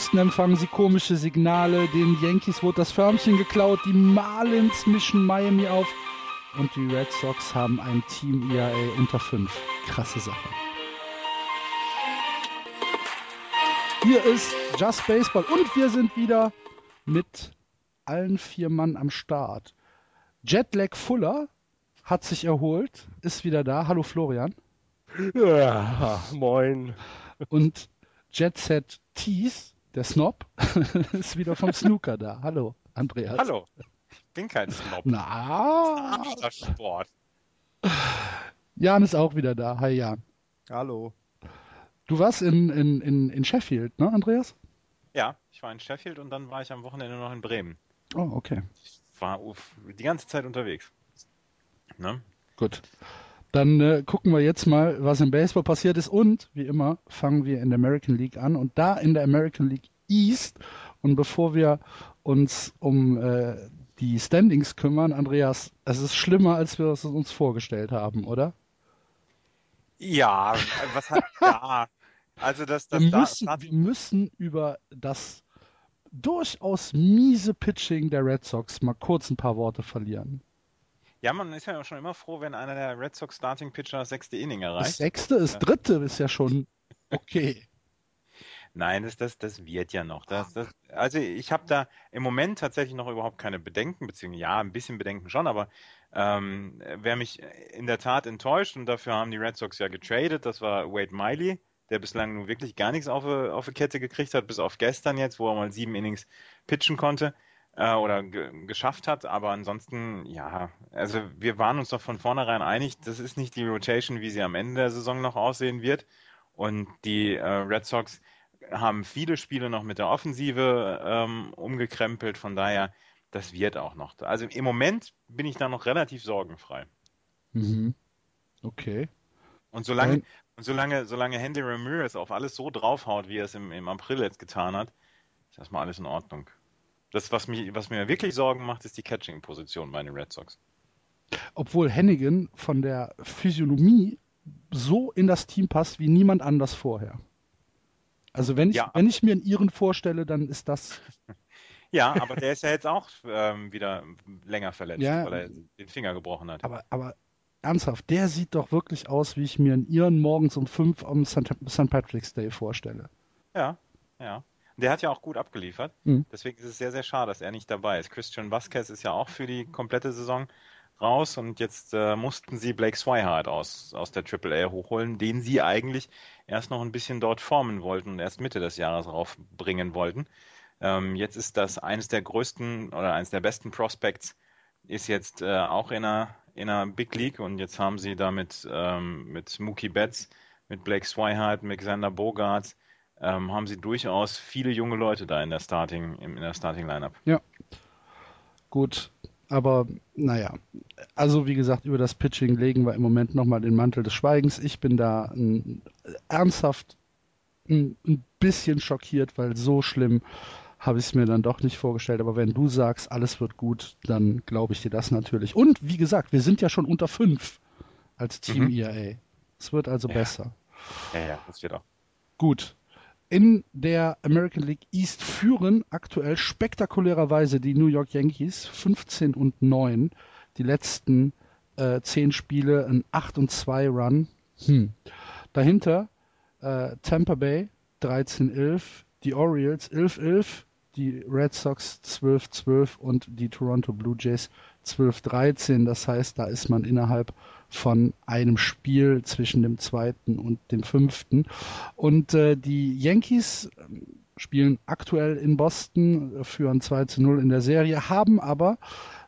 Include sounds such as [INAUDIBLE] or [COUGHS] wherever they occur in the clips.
Houston empfangen sie komische Signale. Den Yankees wurde das Förmchen geklaut. Die Marlins mischen Miami auf. Und die Red Sox haben ein Team ERA unter 5. Krasse Sache. Hier ist Just Baseball und wir sind wieder mit allen vier Mann am Start. Jetlag Fuller hat sich erholt, ist wieder da. Hallo Florian. Ja, moin. Und Jet Set Tees, der Snob, [LAUGHS] ist wieder vom Snooker da. Hallo, Andreas. Hallo. Ich bin kein Snob. Na. Das ist Sport. Jan ist auch wieder da. Hi Jan. Hallo. Du warst in, in, in, in Sheffield, ne, Andreas? Ja, ich war in Sheffield und dann war ich am Wochenende noch in Bremen. Oh, okay. Ich war die ganze Zeit unterwegs. Ne? Gut. Dann äh, gucken wir jetzt mal, was im Baseball passiert ist. Und wie immer fangen wir in der American League an. Und da in der American League East. Und bevor wir uns um äh, die Standings kümmern, Andreas, es ist schlimmer, als wir es uns vorgestellt haben, oder? Ja, was hat [LAUGHS] ja. Also das, das wir, müssen, da, wir müssen über das durchaus miese Pitching der Red Sox mal kurz ein paar Worte verlieren. Ja, man ist ja schon immer froh, wenn einer der Red Sox Starting Pitcher das sechste Inning erreicht. Das sechste, das ja. dritte ist ja schon [LAUGHS] okay. Nein, das, das, das wird ja noch. Das, das, also ich habe da im Moment tatsächlich noch überhaupt keine Bedenken, beziehungsweise ja, ein bisschen Bedenken schon, aber ähm, wer mich in der Tat enttäuscht, und dafür haben die Red Sox ja getradet, das war Wade Miley, der bislang nun wirklich gar nichts auf, auf die Kette gekriegt hat, bis auf gestern jetzt, wo er mal sieben Innings pitchen konnte äh, oder geschafft hat. Aber ansonsten, ja, also wir waren uns doch von vornherein einig, das ist nicht die Rotation, wie sie am Ende der Saison noch aussehen wird. Und die äh, Red Sox haben viele Spiele noch mit der Offensive ähm, umgekrempelt. Von daher, das wird auch noch. Also im Moment bin ich da noch relativ sorgenfrei. Mhm. Okay. Und solange, und solange, solange Henry Ramirez auf alles so draufhaut, wie er es im, im April jetzt getan hat, ist erstmal alles in Ordnung. Das, was, mich, was mir wirklich Sorgen macht, ist die Catching-Position bei den Red Sox. Obwohl Hennigan von der Physiognomie so in das Team passt wie niemand anders vorher. Also wenn ich, ja. wenn ich mir einen Iren vorstelle, dann ist das. [LAUGHS] Ja, aber der ist ja jetzt auch ähm, wieder länger verletzt, ja, weil er den Finger gebrochen hat. Aber, aber ernsthaft, der sieht doch wirklich aus, wie ich mir einen Iren morgens um fünf am St. Patrick's Day vorstelle. Ja, ja. Der hat ja auch gut abgeliefert. Mhm. Deswegen ist es sehr, sehr schade, dass er nicht dabei ist. Christian Vasquez ist ja auch für die komplette Saison raus und jetzt äh, mussten sie Blake Swihart aus, aus der AAA hochholen, den sie eigentlich erst noch ein bisschen dort formen wollten und erst Mitte des Jahres raufbringen wollten. Ähm, jetzt ist das eines der größten oder eines der besten Prospects, ist jetzt äh, auch in einer, in einer Big League und jetzt haben sie damit ähm, mit Mookie Betts, mit Blake Swihart, mit Xander Bogarts, ähm, haben sie durchaus viele junge Leute da in der Starting, in der Starting Lineup. Ja. Gut. Aber naja, also wie gesagt, über das Pitching legen wir im Moment nochmal den Mantel des Schweigens. Ich bin da ein, ernsthaft ein, ein, bisschen schockiert, weil so schlimm habe ich es mir dann doch nicht vorgestellt. Aber wenn du sagst, alles wird gut, dann glaube ich dir das natürlich. Und wie gesagt, wir sind ja schon unter fünf als Team mhm. ERA. Es wird also ja. besser. Ja, ja, das wird auch. Gut, in der American League East führen aktuell spektakulärerweise die New York Yankees 15 und 9. Die letzten äh, 10 Spiele ein 8 und 2 Run. Hm. Dahinter äh, Tampa Bay 13-11, die Orioles 11-11, die Red Sox 12-12 und die Toronto Blue Jays 12-13. Das heißt, da ist man innerhalb von einem Spiel zwischen dem zweiten und dem fünften. Und äh, die Yankees ähm, spielen aktuell in Boston, führen 2 zu 0 in der Serie, haben aber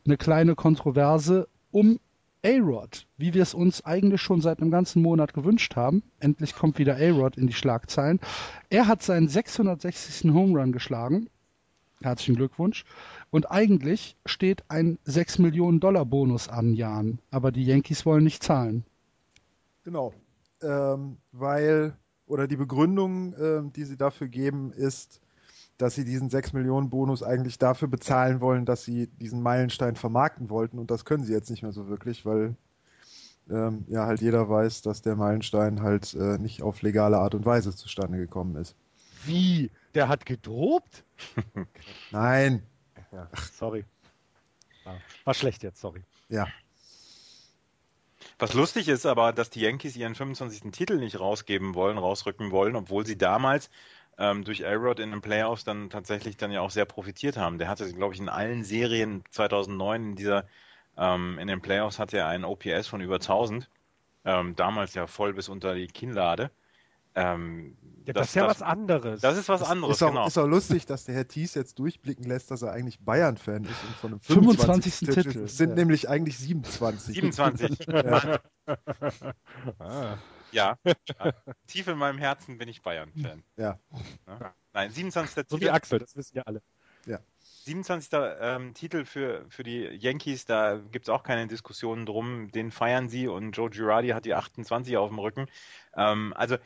eine kleine Kontroverse um A-Rod, wie wir es uns eigentlich schon seit einem ganzen Monat gewünscht haben, endlich kommt wieder A-Rod in die Schlagzeilen. Er hat seinen 660. Home Run geschlagen. Herzlichen Glückwunsch. Und eigentlich steht ein 6 Millionen Dollar Bonus an, Jan. Aber die Yankees wollen nicht zahlen. Genau. Ähm, weil, oder die Begründung, ähm, die sie dafür geben, ist, dass sie diesen 6 Millionen Bonus eigentlich dafür bezahlen wollen, dass sie diesen Meilenstein vermarkten wollten. Und das können sie jetzt nicht mehr so wirklich, weil ähm, ja halt jeder weiß, dass der Meilenstein halt äh, nicht auf legale Art und Weise zustande gekommen ist. Wie? Der hat gedopt? [LAUGHS] Nein. Ja, sorry. War schlecht jetzt, sorry. Ja. Was lustig ist aber, dass die Yankees ihren 25. Titel nicht rausgeben wollen, rausrücken wollen, obwohl sie damals ähm, durch A-Rod in den Playoffs dann tatsächlich dann ja auch sehr profitiert haben. Der hatte, glaube ich, in allen Serien 2009 in dieser ähm, in den Playoffs hatte er einen OPS von über 1000. Ähm, damals ja voll bis unter die Kinnlade. Ähm, ja, das, das, ist ja das, was anderes. Das ist was anderes, ist auch, genau. Ist auch lustig, dass der Herr Thies jetzt durchblicken lässt, dass er eigentlich Bayern-Fan ist und von einem 25. 25. Titel. Es sind ja. nämlich eigentlich 27. 27. [LAUGHS] ja. [LAUGHS] ah. ja. Tief in meinem Herzen bin ich Bayern-Fan. Ja. Nein, 27. So Titel. wie Axel, das wissen ja alle. Ja. 27. Ähm, Titel für, für die Yankees, da gibt es auch keine Diskussionen drum. Den feiern sie und Joe Girardi hat die 28 auf dem Rücken. Ähm, also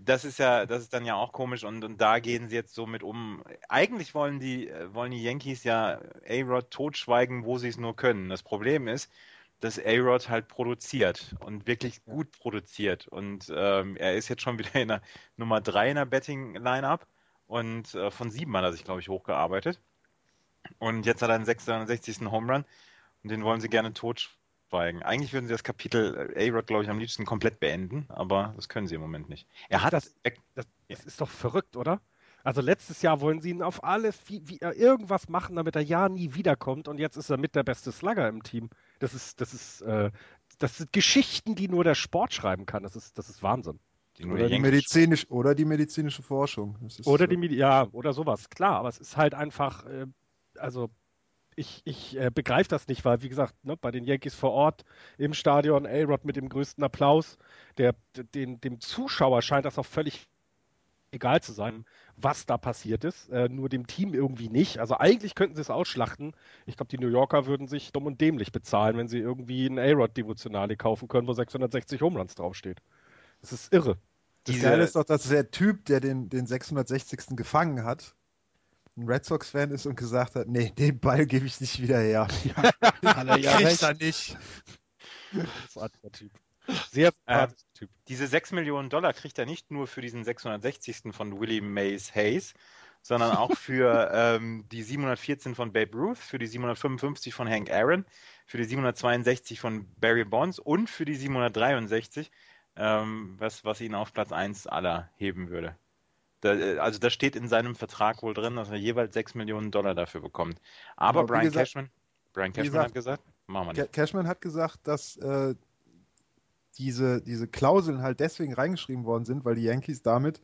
das ist ja, das ist dann ja auch komisch und, und da gehen sie jetzt so mit um. Eigentlich wollen die, wollen die Yankees ja A-Rod totschweigen, wo sie es nur können. Das Problem ist, dass A-Rod halt produziert und wirklich gut produziert. Und ähm, er ist jetzt schon wieder in der Nummer 3 in der Betting-Line-Up und äh, von 7 hat er sich, glaube ich, hochgearbeitet. Und jetzt hat er einen 660. Home Run und den wollen sie gerne totschweigen abschweigen. Eigentlich würden sie das Kapitel äh, A-Rod, glaube ich, am liebsten komplett beenden, aber das können sie im Moment nicht. Er hat das, das, das ist doch verrückt, oder? Also letztes Jahr wollen sie ihn auf alles wie, wie, irgendwas machen, damit er ja nie wiederkommt und jetzt ist er mit der beste Slugger im Team. Das ist, das ist, äh, das sind Geschichten, die nur der Sport schreiben kann. Das ist, das ist Wahnsinn. Die oder, die medizinisch, oder die medizinische Forschung. oder die ja, oder sowas, klar, aber es ist halt einfach, äh, also ich, ich äh, begreife das nicht, weil, wie gesagt, ne, bei den Yankees vor Ort im Stadion, A-Rod mit dem größten Applaus, der, den, dem Zuschauer scheint das auch völlig egal zu sein, was da passiert ist, äh, nur dem Team irgendwie nicht. Also eigentlich könnten sie es ausschlachten. Ich glaube, die New Yorker würden sich dumm und dämlich bezahlen, wenn sie irgendwie ein A-Rod-Devotionale kaufen können, wo 660 Homeruns draufsteht. Das ist irre. Das Geile ist doch, dass der Typ, der den, den 660. gefangen hat, ein Red Sox-Fan ist und gesagt hat, nee, den Ball gebe ich nicht wieder her. [LAUGHS] Ja, er ja recht. er nicht. Sympathischer Typ. Sehr äh, Typ. Diese 6 Millionen Dollar kriegt er nicht nur für diesen 660. von Willie Mays Hayes, sondern auch für [LAUGHS] ähm, die 714 von Babe Ruth, für die 755 von Hank Aaron, für die 762 von Barry Bonds und für die 763, ähm, was, was ihn auf Platz 1 aller heben würde. Da, äh, also das steht in seinem Vertrag wohl drin, dass er jeweils 6 Millionen Dollar dafür bekommt. Aber, Aber Brian gesagt, Cashman, Brian Cashman gesagt, hat gesagt, machen wir nicht. Cashman hat gesagt, dass äh, diese, diese Klauseln halt deswegen reingeschrieben worden sind, weil die Yankees damit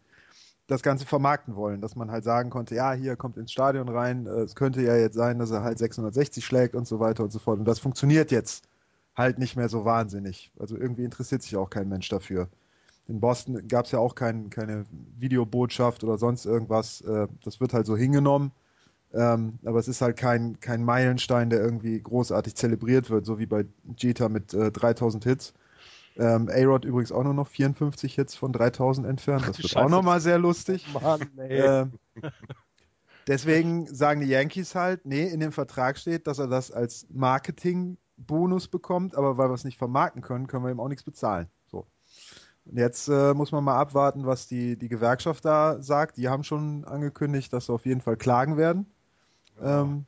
das Ganze vermarkten wollen, dass man halt sagen konnte, ja, hier kommt ins Stadion rein, äh, es könnte ja jetzt sein, dass er halt 660 schlägt und so weiter und so fort. Und das funktioniert jetzt halt nicht mehr so wahnsinnig. Also irgendwie interessiert sich auch kein Mensch dafür in Boston gab es ja auch kein, keine Videobotschaft oder sonst irgendwas. Äh, das wird halt so hingenommen. Ähm, aber es ist halt kein, kein Meilenstein, der irgendwie großartig zelebriert wird, so wie bei Jeter mit äh, 3000 Hits. Ähm, A-Rod übrigens auch nur noch 54 Hits von 3000 entfernt. Das wird Scheiße. auch nochmal sehr lustig. Mann, ähm, deswegen sagen die Yankees halt, nee, in dem Vertrag steht, dass er das als Marketing-Bonus bekommt, aber weil wir es nicht vermarkten können, können wir ihm auch nichts bezahlen. Jetzt äh, muss man mal abwarten, was die, die Gewerkschaft da sagt. Die haben schon angekündigt, dass sie auf jeden Fall klagen werden. Ja. Ähm,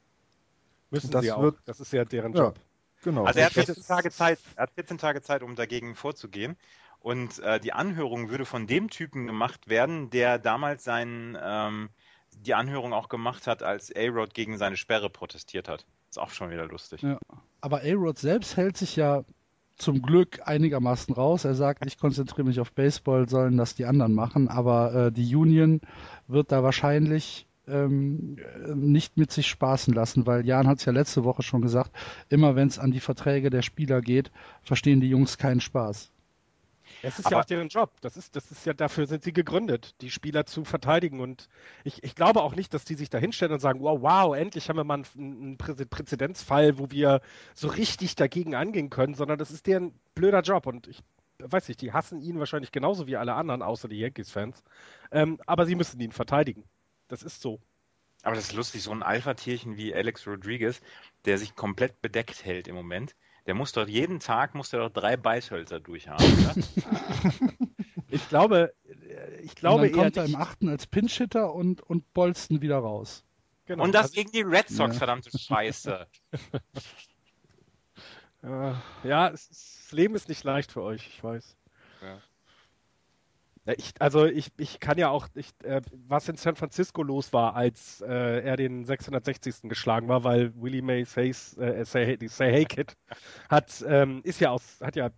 Müssen das sie auch. Wird, das ist ja deren Job. Ja, genau. Also er hat 14 Tage Zeit, er hat 14 Tage Zeit, um dagegen vorzugehen. Und äh, die Anhörung würde von dem Typen gemacht werden, der damals seinen, ähm, die Anhörung auch gemacht hat, als A-Rod gegen seine Sperre protestiert hat. Ist auch schon wieder lustig. Ja. Aber A-Rod selbst hält sich ja zum Glück einigermaßen raus. Er sagt, ich konzentriere mich auf Baseball, sollen das die anderen machen. Aber äh, die Union wird da wahrscheinlich ähm, nicht mit sich spaßen lassen, weil Jan hat es ja letzte Woche schon gesagt, immer wenn es an die Verträge der Spieler geht, verstehen die Jungs keinen Spaß. Es ist aber, ja auch deren Job. Das ist, das ist ja dafür sind sie gegründet, die Spieler zu verteidigen. Und ich, ich glaube auch nicht, dass die sich da hinstellen und sagen, wow, wow, endlich haben wir mal einen, einen Präzedenzfall, wo wir so richtig dagegen angehen können, sondern das ist deren blöder Job. Und ich weiß nicht, die hassen ihn wahrscheinlich genauso wie alle anderen, außer die Yankees-Fans. Ähm, aber sie müssen ihn verteidigen. Das ist so. Aber das ist lustig, so ein Alpha-Tierchen wie Alex Rodriguez, der sich komplett bedeckt hält im Moment. Der muss doch jeden Tag muss der doch drei Beißhölzer durchhaben, [LAUGHS] ich glaube, ich glaube und dann kommt er im achten als Pinch-Hitter und, und Bolsten wieder raus. Genau. Und das also, gegen die Red Sox, ja. verdammte Scheiße. [LAUGHS] ja, es, das Leben ist nicht leicht für euch, ich weiß. Ja. Ich, also ich, ich kann ja auch, ich, äh, was in San Francisco los war, als äh, er den 660. geschlagen war, weil Willie May Says, äh, Say, Say Hey Kid hat, ähm, ist ja aus, hat ja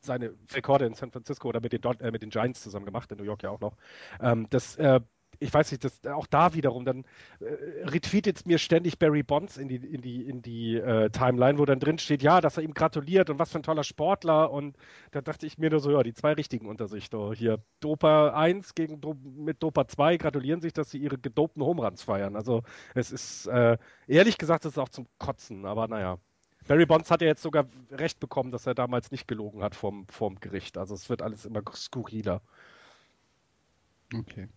seine Rekorde in San Francisco oder mit den, äh, mit den Giants zusammen gemacht, in New York ja auch noch. Ähm, das äh, ich weiß nicht, das, auch da wiederum, dann äh, retweetet mir ständig Barry Bonds in die, in die, in die äh, Timeline, wo dann drin steht, ja, dass er ihm gratuliert und was für ein toller Sportler. Und da dachte ich mir nur so, ja, die zwei richtigen unter sich. So, hier Dopa 1 gegen mit Dopa 2 gratulieren sich, dass sie ihre gedopten Homeruns feiern. Also es ist, äh, ehrlich gesagt, es ist auch zum Kotzen, aber naja. Barry Bonds hat ja jetzt sogar recht bekommen, dass er damals nicht gelogen hat vom, vom Gericht. Also es wird alles immer skurriler. Okay.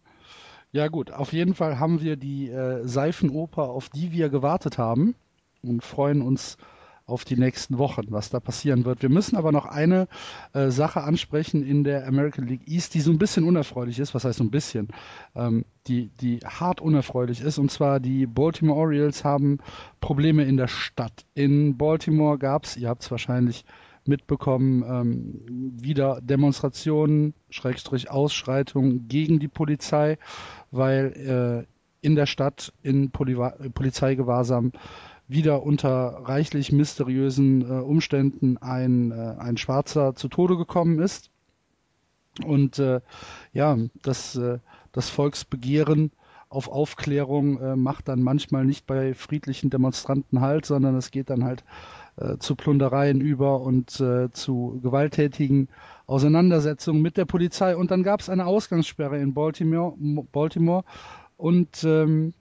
Ja gut, auf jeden Fall haben wir die äh, Seifenoper, auf die wir gewartet haben und freuen uns auf die nächsten Wochen, was da passieren wird. Wir müssen aber noch eine äh, Sache ansprechen in der American League East, die so ein bisschen unerfreulich ist. Was heißt so ein bisschen? Ähm, die, die hart unerfreulich ist. Und zwar die Baltimore Orioles haben Probleme in der Stadt. In Baltimore gab es, ihr habt es wahrscheinlich mitbekommen, ähm, wieder Demonstrationen, Schrägstrich Ausschreitungen gegen die Polizei, weil äh, in der Stadt in Poli Polizeigewahrsam wieder unter reichlich mysteriösen äh, Umständen ein, äh, ein Schwarzer zu Tode gekommen ist. Und äh, ja, das, äh, das Volksbegehren auf Aufklärung äh, macht dann manchmal nicht bei friedlichen Demonstranten halt, sondern es geht dann halt äh, zu Plundereien über und äh, zu gewalttätigen Auseinandersetzungen mit der Polizei. Und dann gab es eine Ausgangssperre in Baltimore, Baltimore und ähm,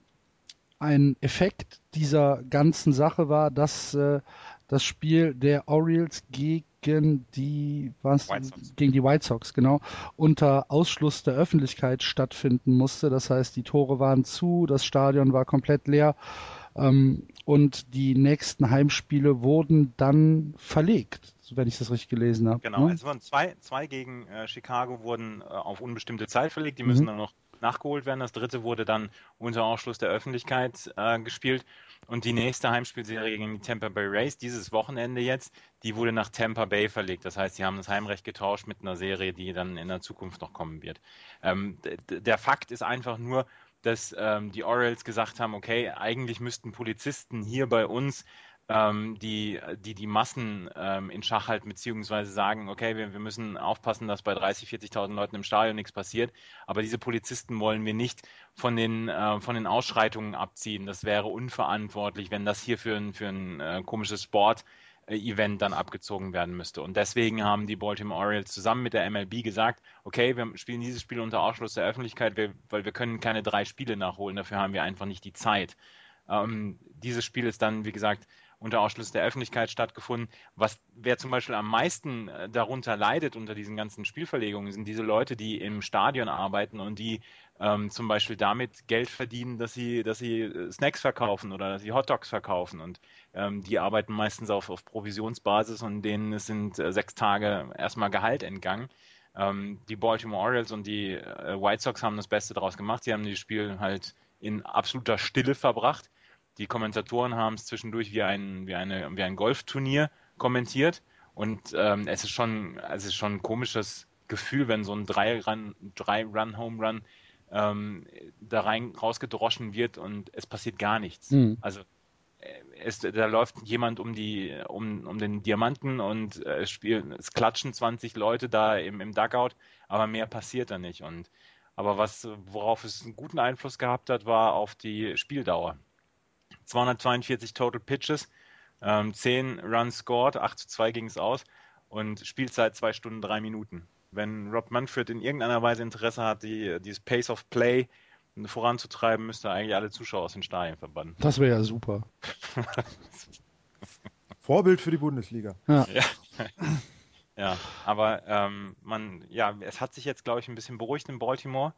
ein Effekt dieser ganzen Sache war, dass äh, das Spiel der Orioles gegen die was, gegen die White Sox genau unter Ausschluss der Öffentlichkeit stattfinden musste. Das heißt, die Tore waren zu, das Stadion war komplett leer und die nächsten Heimspiele wurden dann verlegt, wenn ich das richtig gelesen habe. Genau, ne? es wurden zwei, zwei gegen äh, Chicago wurden äh, auf unbestimmte Zeit verlegt, die müssen mhm. dann noch nachgeholt werden. Das dritte wurde dann unter Ausschluss der Öffentlichkeit äh, gespielt. Und die nächste Heimspielserie gegen die Tampa Bay Rays, dieses Wochenende jetzt, die wurde nach Tampa Bay verlegt. Das heißt, sie haben das Heimrecht getauscht mit einer Serie, die dann in der Zukunft noch kommen wird. Ähm, der Fakt ist einfach nur, dass ähm, die Orioles gesagt haben, okay, eigentlich müssten Polizisten hier bei uns ähm, die, die die Massen ähm, in Schach halten, beziehungsweise sagen, okay, wir, wir müssen aufpassen, dass bei 30, 40.000 Leuten im Stadion nichts passiert. Aber diese Polizisten wollen wir nicht von den, äh, von den Ausschreitungen abziehen. Das wäre unverantwortlich, wenn das hier für ein, für ein äh, komisches Sport Event dann abgezogen werden müsste. Und deswegen haben die Baltimore Orioles zusammen mit der MLB gesagt, okay, wir spielen dieses Spiel unter Ausschluss der Öffentlichkeit, weil wir können keine drei Spiele nachholen, dafür haben wir einfach nicht die Zeit. Ähm, dieses Spiel ist dann, wie gesagt, unter Ausschluss der Öffentlichkeit stattgefunden. Was, wer zum Beispiel am meisten äh, darunter leidet unter diesen ganzen Spielverlegungen, sind diese Leute, die im Stadion arbeiten und die ähm, zum Beispiel damit Geld verdienen, dass sie, dass sie äh, Snacks verkaufen oder dass sie Hotdogs verkaufen. Und ähm, die arbeiten meistens auf, auf Provisionsbasis und denen sind äh, sechs Tage erstmal Gehalt entgangen. Ähm, die Baltimore Orioles und die äh, White Sox haben das Beste daraus gemacht. Sie haben das Spiel halt in absoluter Stille verbracht. Die Kommentatoren haben es zwischendurch wie ein, wie eine, wie ein Golfturnier kommentiert. Und ähm, es ist schon, es ist schon ein komisches Gefühl, wenn so ein Drei-Run, Drei-Run-Home-Run ähm, da rein rausgedroschen wird und es passiert gar nichts. Mhm. Also äh, es, da läuft jemand um die um, um den Diamanten und äh, es, spielen, es klatschen 20 Leute da im, im Dugout, aber mehr passiert da nicht. Und Aber was, worauf es einen guten Einfluss gehabt hat, war auf die Spieldauer. 242 Total Pitches, ähm, 10 Runs scored, 8 zu 2 ging es aus und Spielzeit 2 Stunden 3 Minuten. Wenn Rob Manfred in irgendeiner Weise Interesse hat, die, dieses Pace of Play voranzutreiben, müsste er eigentlich alle Zuschauer aus den Stadien verbannen. Das wäre ja super. [LAUGHS] Vorbild für die Bundesliga. Ja. Ja. ja, aber ähm, man, ja, es hat sich jetzt, glaube ich, ein bisschen beruhigt in Baltimore.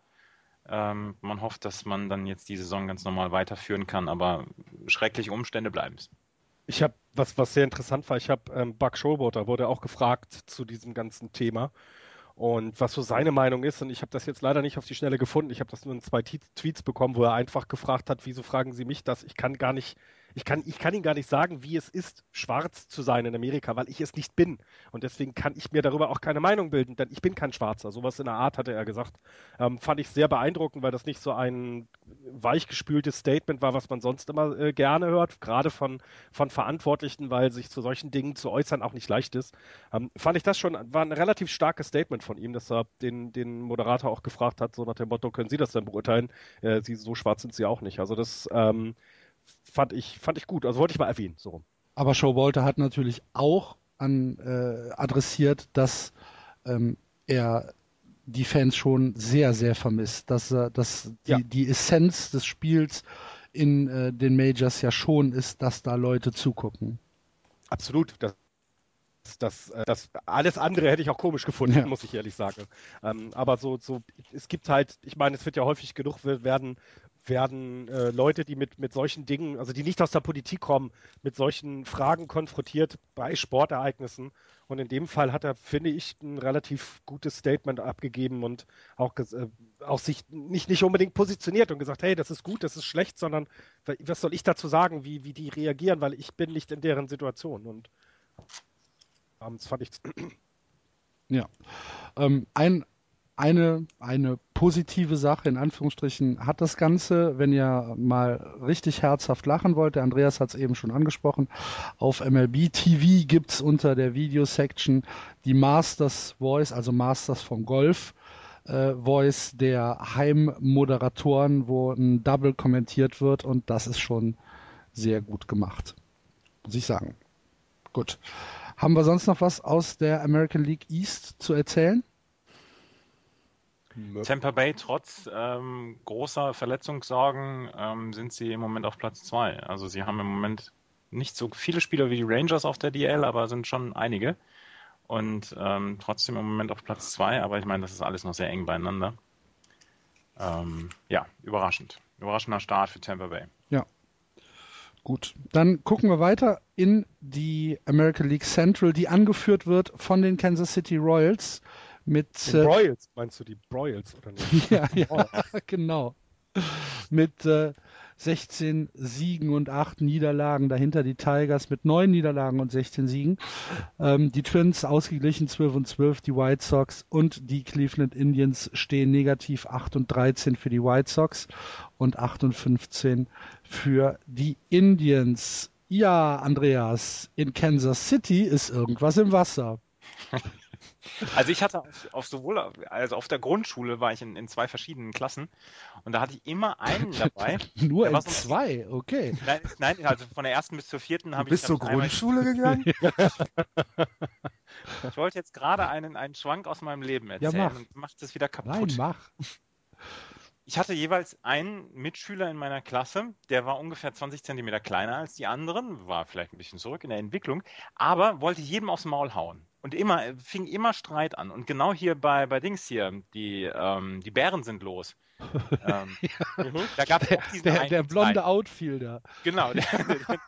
Ähm, man hofft, dass man dann jetzt die Saison ganz normal weiterführen kann, aber schreckliche Umstände bleiben es. Ich habe, was, was sehr interessant war, ich habe ähm, Buck Showboater wurde auch gefragt zu diesem ganzen Thema und was so seine Meinung ist. Und ich habe das jetzt leider nicht auf die Schnelle gefunden. Ich habe das nur in zwei Tweets bekommen, wo er einfach gefragt hat, wieso fragen Sie mich das? Ich kann gar nicht ich kann, ich kann Ihnen gar nicht sagen, wie es ist, schwarz zu sein in Amerika, weil ich es nicht bin. Und deswegen kann ich mir darüber auch keine Meinung bilden, denn ich bin kein Schwarzer. Sowas in der Art hatte er gesagt. Ähm, fand ich sehr beeindruckend, weil das nicht so ein weichgespültes Statement war, was man sonst immer äh, gerne hört, gerade von, von Verantwortlichen, weil sich zu solchen Dingen zu äußern auch nicht leicht ist. Ähm, fand ich das schon, war ein relativ starkes Statement von ihm, dass er den, den Moderator auch gefragt hat, so nach dem Motto, können Sie das denn beurteilen? Äh, Sie, so schwarz sind Sie auch nicht. Also das, ähm, fand ich, fand ich gut. Also wollte ich mal erwähnen. So. Aber Showalter hat natürlich auch an, äh, adressiert, dass ähm, er die Fans schon sehr, sehr vermisst. Dass, äh, dass die, Ja. die Essenz des Spiels in äh, den Majors ja schon ist, dass da Leute zugucken. Absolut. Das, das, äh, das, alles andere hätte ich auch komisch gefunden, Ja. muss ich ehrlich sagen. Ähm, aber so, so, es gibt halt, ich meine, es wird ja häufig genug werden, werden äh, Leute, die mit, mit solchen Dingen, also die nicht aus der Politik kommen, mit solchen Fragen konfrontiert bei Sportereignissen. Und in dem Fall hat er, finde ich, ein relativ gutes Statement abgegeben und auch, äh, auch sich nicht, nicht unbedingt positioniert und gesagt, hey, das ist gut, das ist schlecht, sondern wa- was soll ich dazu sagen, wie, wie die reagieren, weil ich bin nicht in deren Situation. Und das fand ich Ja. Ähm, ein, eine, eine positive Sache in Anführungsstrichen hat das Ganze, wenn ihr mal richtig herzhaft lachen wollt, der Andreas hat es eben schon angesprochen, auf MLB TV gibt's unter der Video-Section die Masters Voice, also Masters vom Golf. Äh, Voice der Heimmoderatoren, wo ein Double kommentiert wird und das ist schon sehr gut gemacht, muss ich sagen. Gut. Haben wir sonst noch was aus der American League East zu erzählen? Tampa Bay, trotz ähm, großer Verletzungssorgen, ähm, sind sie im Moment auf Platz zwei. Also sie haben im Moment nicht so viele Spieler wie die Rangers auf der DL, aber sind schon einige. Und ähm, trotzdem im Moment auf Platz zwei, aber ich meine, das ist alles noch sehr eng beieinander. Ähm, ja, überraschend. Überraschender Start für Tampa Bay. Gut, dann gucken wir weiter in die American League Central, die angeführt wird von den Kansas City Royals mit Die äh, Broyles, meinst du die Broyles oder nicht? [LAUGHS] ja, ja, genau. Mit äh, 16 Siegen und 8 Niederlagen. Dahinter die Tigers mit 9 Niederlagen und 16 Siegen. Ähm, die Twins ausgeglichen 12 und 12, die White Sox und die Cleveland Indians stehen negativ 8 und 13 für die White Sox und 8 und 15 für die Indians. Ja, Andreas, in Kansas City ist irgendwas im Wasser. [LAUGHS] Also ich hatte auf, auf sowohl, also auf der Grundschule war ich in, in zwei verschiedenen Klassen und da hatte ich immer einen [LAUGHS] dabei. Nur in zwei, okay. Nein, nein, also von der ersten bis zur vierten habe ich. bist zur Grundschule [LAUGHS] gegangen? Ich wollte jetzt gerade einen, einen Schwank aus meinem Leben erzählen mach. und macht es wieder Nein, kaputt. mach. ich hatte jeweils einen Mitschüler in meiner Klasse, der war ungefähr 20 Zentimeter kleiner als die anderen, war vielleicht ein bisschen zurück in der Entwicklung, aber wollte jedem aufs Maul hauen. Und immer, äh, fing immer Streit an. Und genau hier bei, bei Dings hier, die, ähm, die Bären sind los. ähm, [LAUGHS] Da gab es Der, der blonde Streit. Outfielder. Genau, [LAUGHS] der, der,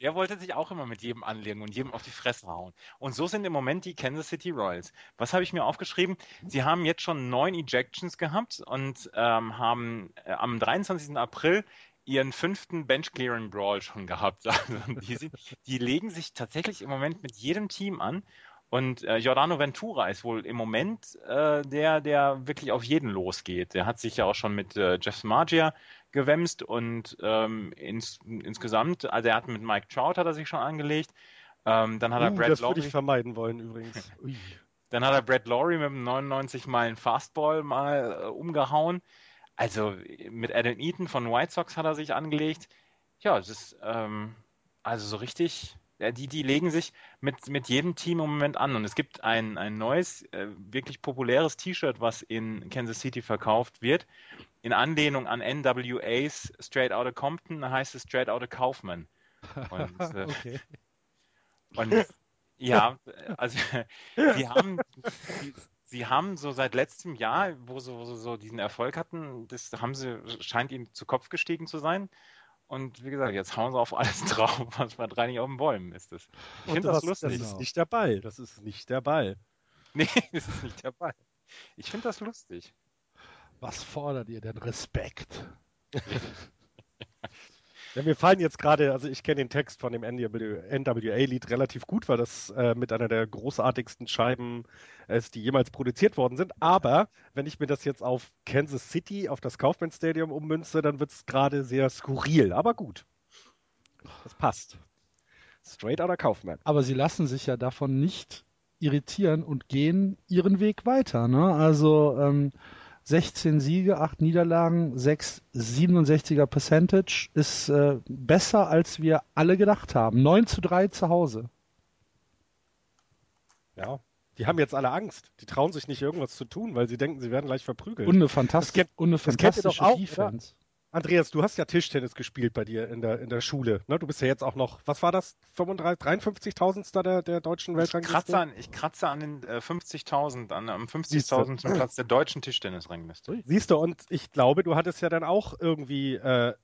der wollte sich auch immer mit jedem anlegen und jedem auf die Fresse hauen. Und so sind im Moment die Kansas City Royals. Was habe ich mir aufgeschrieben? Sie haben jetzt schon neun Ejections gehabt und ähm, haben äh, am 23. April ihren fünften Bench Clearing Brawl schon gehabt. [LAUGHS] Also die, sind, die legen sich tatsächlich im Moment mit jedem Team an. Und äh, Giordano Ventura ist wohl im Moment äh, der, der wirklich auf jeden losgeht. Der hat sich ja auch schon mit äh, Jeff Magia gewämst und ähm, ins, insgesamt, also er hat mit Mike Trout hat er sich schon angelegt. Ähm, dann hat er Uh, Brad das würde Lowry. ich vermeiden wollen übrigens. [LAUGHS] Ui. Dann hat er Brad Laurie mit einem 99 Meilen Fastball mal äh, umgehauen. Also mit Adam Eaton von White Sox hat er sich angelegt. Ja, es ist ähm, also so richtig die, die legen sich mit, mit jedem Team im Moment an. Und es gibt ein, ein neues, äh, wirklich populäres T-Shirt, was in Kansas City verkauft wird. In Anlehnung an NWAs Straight Outta Compton, heißt es Straight Outta Kaufman. Und, [LAUGHS] äh, okay. und ja, also [LAUGHS] sie haben, sie, sie haben so seit letztem Jahr, wo sie, sie so diesen Erfolg hatten, das haben sie, scheint ihnen zu Kopf gestiegen zu sein. Und wie gesagt, jetzt hauen sie auf alles [LAUGHS] drauf, was man drei nicht auf den Bäumen ist. Das. Ich finde das, das, lustig. das ist nicht der Ball. Das ist nicht der Ball. [LAUGHS] Nee, das ist nicht der Ball. Ich finde das lustig. Was fordert ihr denn? Respekt. [LAUGHS] Ja, mir fallen jetzt gerade, also ich kenne den Text von dem NWA-Lied relativ gut, weil das äh, mit einer der großartigsten Scheiben ist, die jemals produziert worden sind. Aber wenn ich mir das jetzt auf Kansas City, auf das Kaufman Stadium ummünze, dann wird es gerade sehr skurril. Aber gut. Das passt. Straight Outta Kaufman. Aber sie lassen sich ja davon nicht irritieren und gehen ihren Weg weiter. Ne? Also ähm, 16 Siege, 8 Niederlagen, 6 67er Percentage ist äh, besser, als wir alle gedacht haben. 9 zu 3 zu Hause. Ja. Die haben jetzt alle Angst. Die trauen sich nicht irgendwas zu tun, weil sie denken, sie werden gleich verprügelt. Und eine, Fantast kennt- und eine das kennt ihr doch fantastische auch, Defense. Andreas, du hast ja Tischtennis gespielt bei dir in der, in der Schule. Ne? Du bist ja jetzt auch noch, was war das? 35, 53.000. der, der deutschen Ich Weltrangliste? kratze an, ich kratze an den äh, 50.000, an, am Siehste. 50.000. Platz der deutschen Tischtennisrangliste. Siehst du, und ich glaube, du hattest ja dann auch irgendwie äh,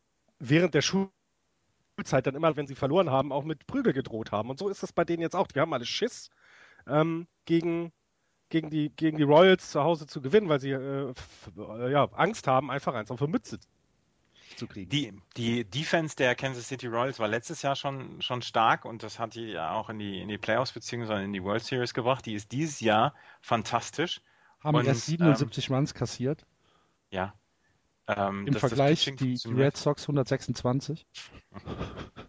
während der Schulzeit dann immer, wenn sie verloren haben, auch mit Prügel gedroht haben. Und so ist es bei denen jetzt auch. Die haben alle Schiss ähm, gegen, gegen, die, gegen die Royals zu Hause zu gewinnen, weil sie äh, ja, Angst haben, einfach eins auf die Mütze zu kriegen. Die, die Defense der Kansas City Royals war letztes Jahr schon, schon stark und das hat die ja auch in die, in die Playoffs beziehungsweise in die World Series gebracht. Die ist dieses Jahr fantastisch. Haben Und, erst 77 Runs kassiert. Ja. Ähm, Im Vergleich die, die. Red Sox 126. [LAUGHS]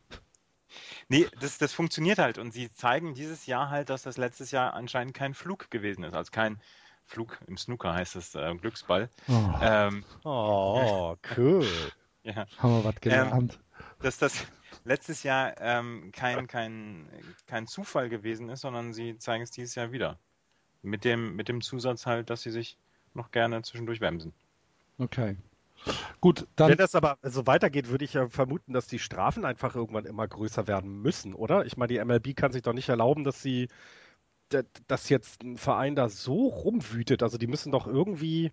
Nee, das, das funktioniert halt und sie zeigen dieses Jahr halt, dass das letztes Jahr anscheinend kein Flug gewesen ist. Also kein Flug im Snooker heißt es äh, Glücksball. Oh, Ähm, Oh, cool. Ja. haben wir was gelernt. dass das letztes Jahr ähm, kein, kein, kein Zufall gewesen ist, sondern sie zeigen es dieses Jahr wieder. Mit dem, mit dem Zusatz halt, dass sie sich noch gerne zwischendurch wemsen. Okay. Gut, dann Wenn das aber so weitergeht, würde ich ja vermuten, dass die Strafen einfach irgendwann immer größer werden müssen, oder? Ich meine, die MLB kann sich doch nicht erlauben, dass sie, dass jetzt ein Verein da so rumwütet. Also die müssen doch irgendwie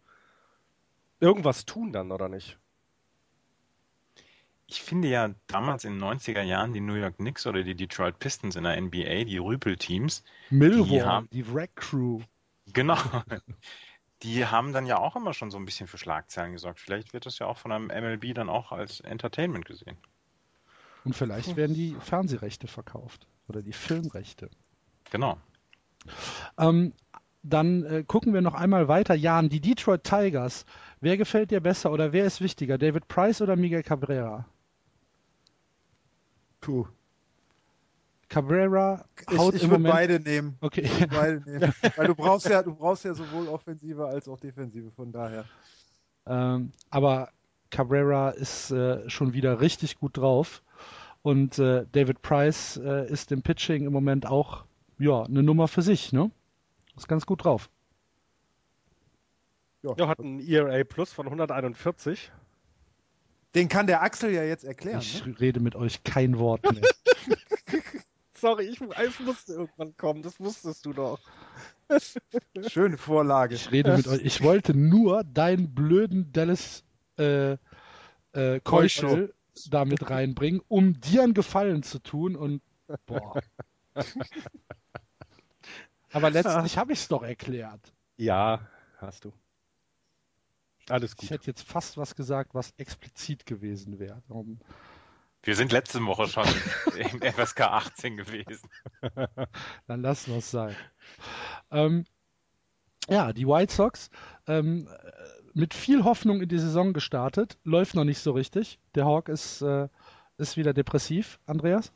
irgendwas tun dann, oder nicht? Ich finde ja damals in den 90er Jahren die New York Knicks oder die Detroit Pistons in der NBA, die Rüpel-Teams, Millwall, die haben- die Wreck Crew. genau, [LAUGHS] die haben dann ja auch immer schon so ein bisschen für Schlagzeilen gesorgt. Vielleicht wird das ja auch von einem MLB dann auch als Entertainment gesehen. Und vielleicht werden die Fernsehrechte verkauft oder die Filmrechte. Genau. Ähm, dann äh, gucken wir noch einmal weiter. Jan, die Detroit Tigers. Wer gefällt dir besser oder wer ist wichtiger? David Price oder Miguel Cabrera? Puh. Cabrera Ich, haut ich im würde Moment. beide nehmen. Okay. Beide nehmen. [LAUGHS] Weil du brauchst ja, du brauchst ja sowohl Offensive als auch Defensive, von daher. Ähm, aber Cabrera ist äh, schon wieder richtig gut drauf. Und äh, David Price äh, ist im Pitching im Moment auch ja, eine Nummer für sich, ne? Ist ganz gut drauf. Ja, hat ein ERA Plus von 141. Den kann der Axel ja jetzt erklären. Ich Ne? rede mit euch kein Wort mehr. [LAUGHS] Sorry, ich, es musste irgendwann kommen, das wusstest du doch. [LAUGHS] Schöne Vorlage. Ich rede mit euch. Ich wollte nur deinen blöden Dallas äh, äh, Keuschel damit reinbringen, um dir einen Gefallen zu tun und boah. [LAUGHS] Aber letztlich habe ich es doch erklärt. Ja, hast du. Alles Ich gut. hätte jetzt fast was gesagt, was explizit gewesen wäre. Darum- Wir sind letzte Woche schon im FSK 18 gewesen. [LAUGHS] Dann lassen wir es sein. Ähm, ja, die White Sox ähm, äh, mit viel Hoffnung in die Saison gestartet, läuft noch nicht so richtig. Der Hawk ist, äh, ist wieder depressiv, Andreas.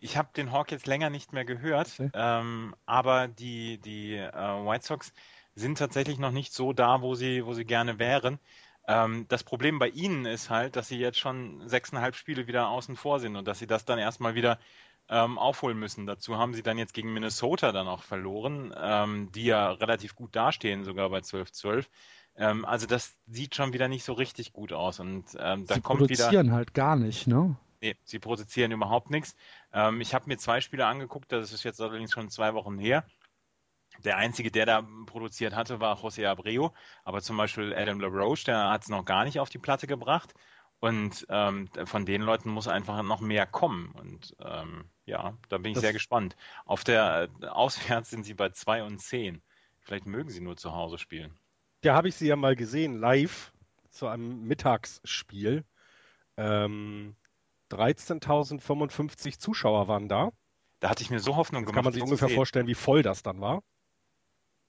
Ich habe den Hawk jetzt länger nicht mehr gehört, Okay. ähm, aber die, die äh, White Sox sind tatsächlich noch nicht so da, wo sie, wo sie gerne wären. Ähm, das Problem bei ihnen ist halt, dass sie jetzt schon sechseinhalb Spiele wieder außen vor sind und dass sie das dann erstmal wieder ähm, aufholen müssen. Dazu haben sie dann jetzt gegen Minnesota dann auch verloren, ähm, die ja relativ gut dastehen, sogar bei 12-12. Ähm, also das sieht schon wieder nicht so richtig gut aus und ähm, da Sie kommt wieder. produzieren halt gar nicht, ne? Nee, sie produzieren überhaupt nichts. Ähm, ich habe mir zwei Spiele angeguckt, das ist jetzt allerdings schon zwei Wochen her. Der einzige, der da produziert hatte, war José Abreu, aber zum Beispiel Adam LaRoche, der hat es noch gar nicht auf die Platte gebracht. Und ähm, von den Leuten muss einfach noch mehr kommen. Und ähm, ja, da bin ich Das- sehr gespannt. Auf der äh, Auswärts sind sie bei 2 und 10. Vielleicht mögen sie nur zu Hause spielen. Da habe ich sie ja mal gesehen, live, zu einem Mittagsspiel. Ähm, 13.055 Zuschauer waren da. Da hatte ich mir so Hoffnung Jetzt gemacht. kann man sich ungefähr vorstellen, wie voll das dann war.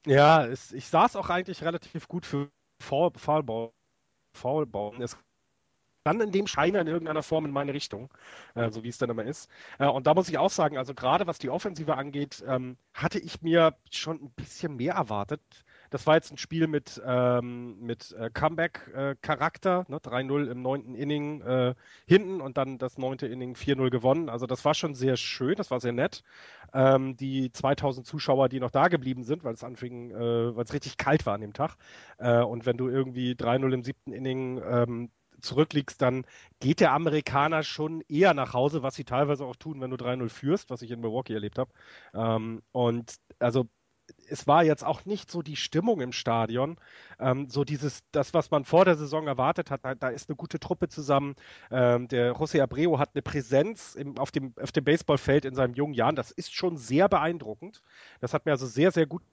Ja, es, ich saß auch eigentlich relativ gut für Foul, Foulball. Es dann in dem Scheiner in irgendeiner Form in meine Richtung, äh, so wie es dann immer ist. Äh, und da muss ich auch sagen, also gerade was die Offensive angeht, ähm, hatte ich mir schon ein bisschen mehr erwartet. Das war jetzt ein Spiel mit, ähm, mit äh, Comeback-Charakter, ne? 3-0 im neunten Inning äh, hinten und dann das neunte Inning 4-0 gewonnen. Also das war schon sehr schön, das war sehr nett. Ähm, die 2000 Zuschauer, die noch da geblieben sind, weil es anfing, äh, weil es richtig kalt war an dem Tag. Äh, und wenn du irgendwie 3-0 im siebten Inning ähm, zurückliegst, dann geht der Amerikaner schon eher nach Hause, was sie teilweise auch tun, wenn du 3-0 führst, was ich in Milwaukee erlebt habe. Ähm, und also es war jetzt auch nicht so die Stimmung im Stadion, ähm, so dieses, das, was man vor der Saison erwartet hat, da, da ist eine gute Truppe zusammen. Ähm, der José Abreu hat eine Präsenz im, auf, dem, auf dem Baseballfeld in seinen jungen Jahren. Das ist schon sehr beeindruckend. Das hat mir also sehr, sehr gut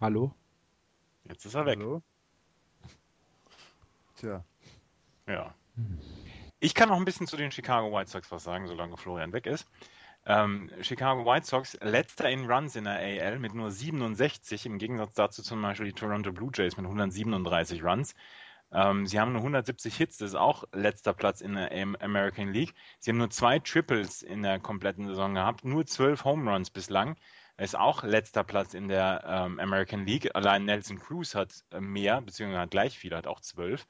Hallo? Jetzt ist er weg. Hallo? Tja. Ja. Ich kann noch ein bisschen zu den Chicago White Sox was sagen, solange Florian weg ist. Ähm, Chicago White Sox letzter in Runs in der AL mit nur 67, im Gegensatz dazu zum Beispiel die Toronto Blue Jays mit 137 Runs. Ähm, sie haben nur 170 Hits, das ist auch letzter Platz in der Am- American League. Sie haben nur zwei Triples in der kompletten Saison gehabt, nur 12 Home Runs bislang. Ist auch letzter Platz in der ähm, American League. Allein Nelson Cruz hat äh, mehr, beziehungsweise hat gleich viel, hat auch 12.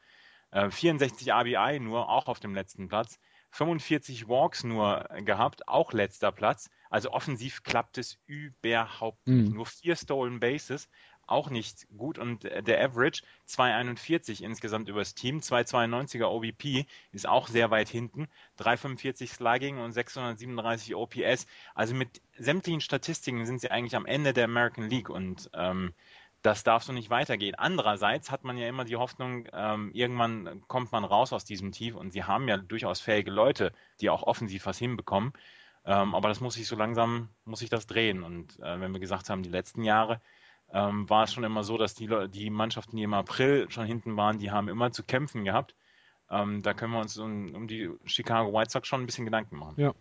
Äh, 64 RBI nur, auch auf dem letzten Platz. 45 Walks nur gehabt, auch letzter Platz. Also offensiv klappt es überhaupt nicht. Mhm. Nur vier Stolen Bases, auch nicht gut. Und äh, der Average 2,41 insgesamt übers Team. 2,92er OBP ist auch sehr weit hinten. 3,45 Slugging und 637 OPS. Also mit sämtlichen Statistiken sind sie eigentlich am Ende der American League und ähm, das darf so nicht weitergehen. Andererseits hat man ja immer die Hoffnung, ähm, irgendwann kommt man raus aus diesem Tief und sie haben ja durchaus fähige Leute, die auch offensiv was hinbekommen. Ähm, aber das muss sich so langsam, muss sich das drehen. Und äh, wenn wir gesagt haben, die letzten Jahre ähm, war es schon immer so, dass die, die Mannschaften, die im April schon hinten waren, die haben immer zu kämpfen gehabt. Ähm, da können wir uns um, um die Chicago White Sox schon ein bisschen Gedanken machen. Ja.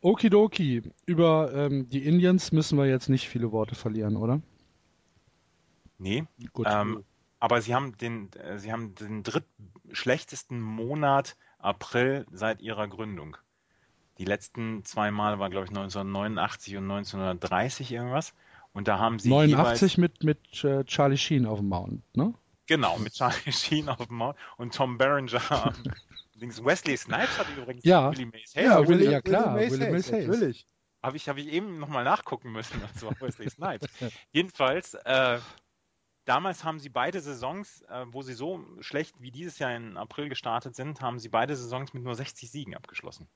Okidoki, über ähm, die Indians müssen wir jetzt nicht viele Worte verlieren, oder? Nee, Gut. Ähm, aber sie haben den, äh, sie haben den drittschlechtesten Monat April seit ihrer Gründung. Die letzten zwei Male waren, glaube ich, 1989 und 1930 irgendwas. Und da haben sie 89 mit, mit äh, Charlie Sheen auf dem Mount, ne? Genau, mit Charlie [LAUGHS] Sheen auf dem Mount und Tom Berenger. [LAUGHS] links. Wesley Snipes hat übrigens Ja. Willie Mays Hayes. Ja, Willie- ja klar, Willie Mays Hayes. Natürlich. habe ich, habe ich eben nochmal nachgucken müssen. Das war Wesley Snipes. [LAUGHS] Jedenfalls, äh, damals haben sie beide Saisons, äh, wo sie so schlecht wie dieses Jahr im April gestartet sind, haben sie beide Saisons mit nur 60 Siegen abgeschlossen.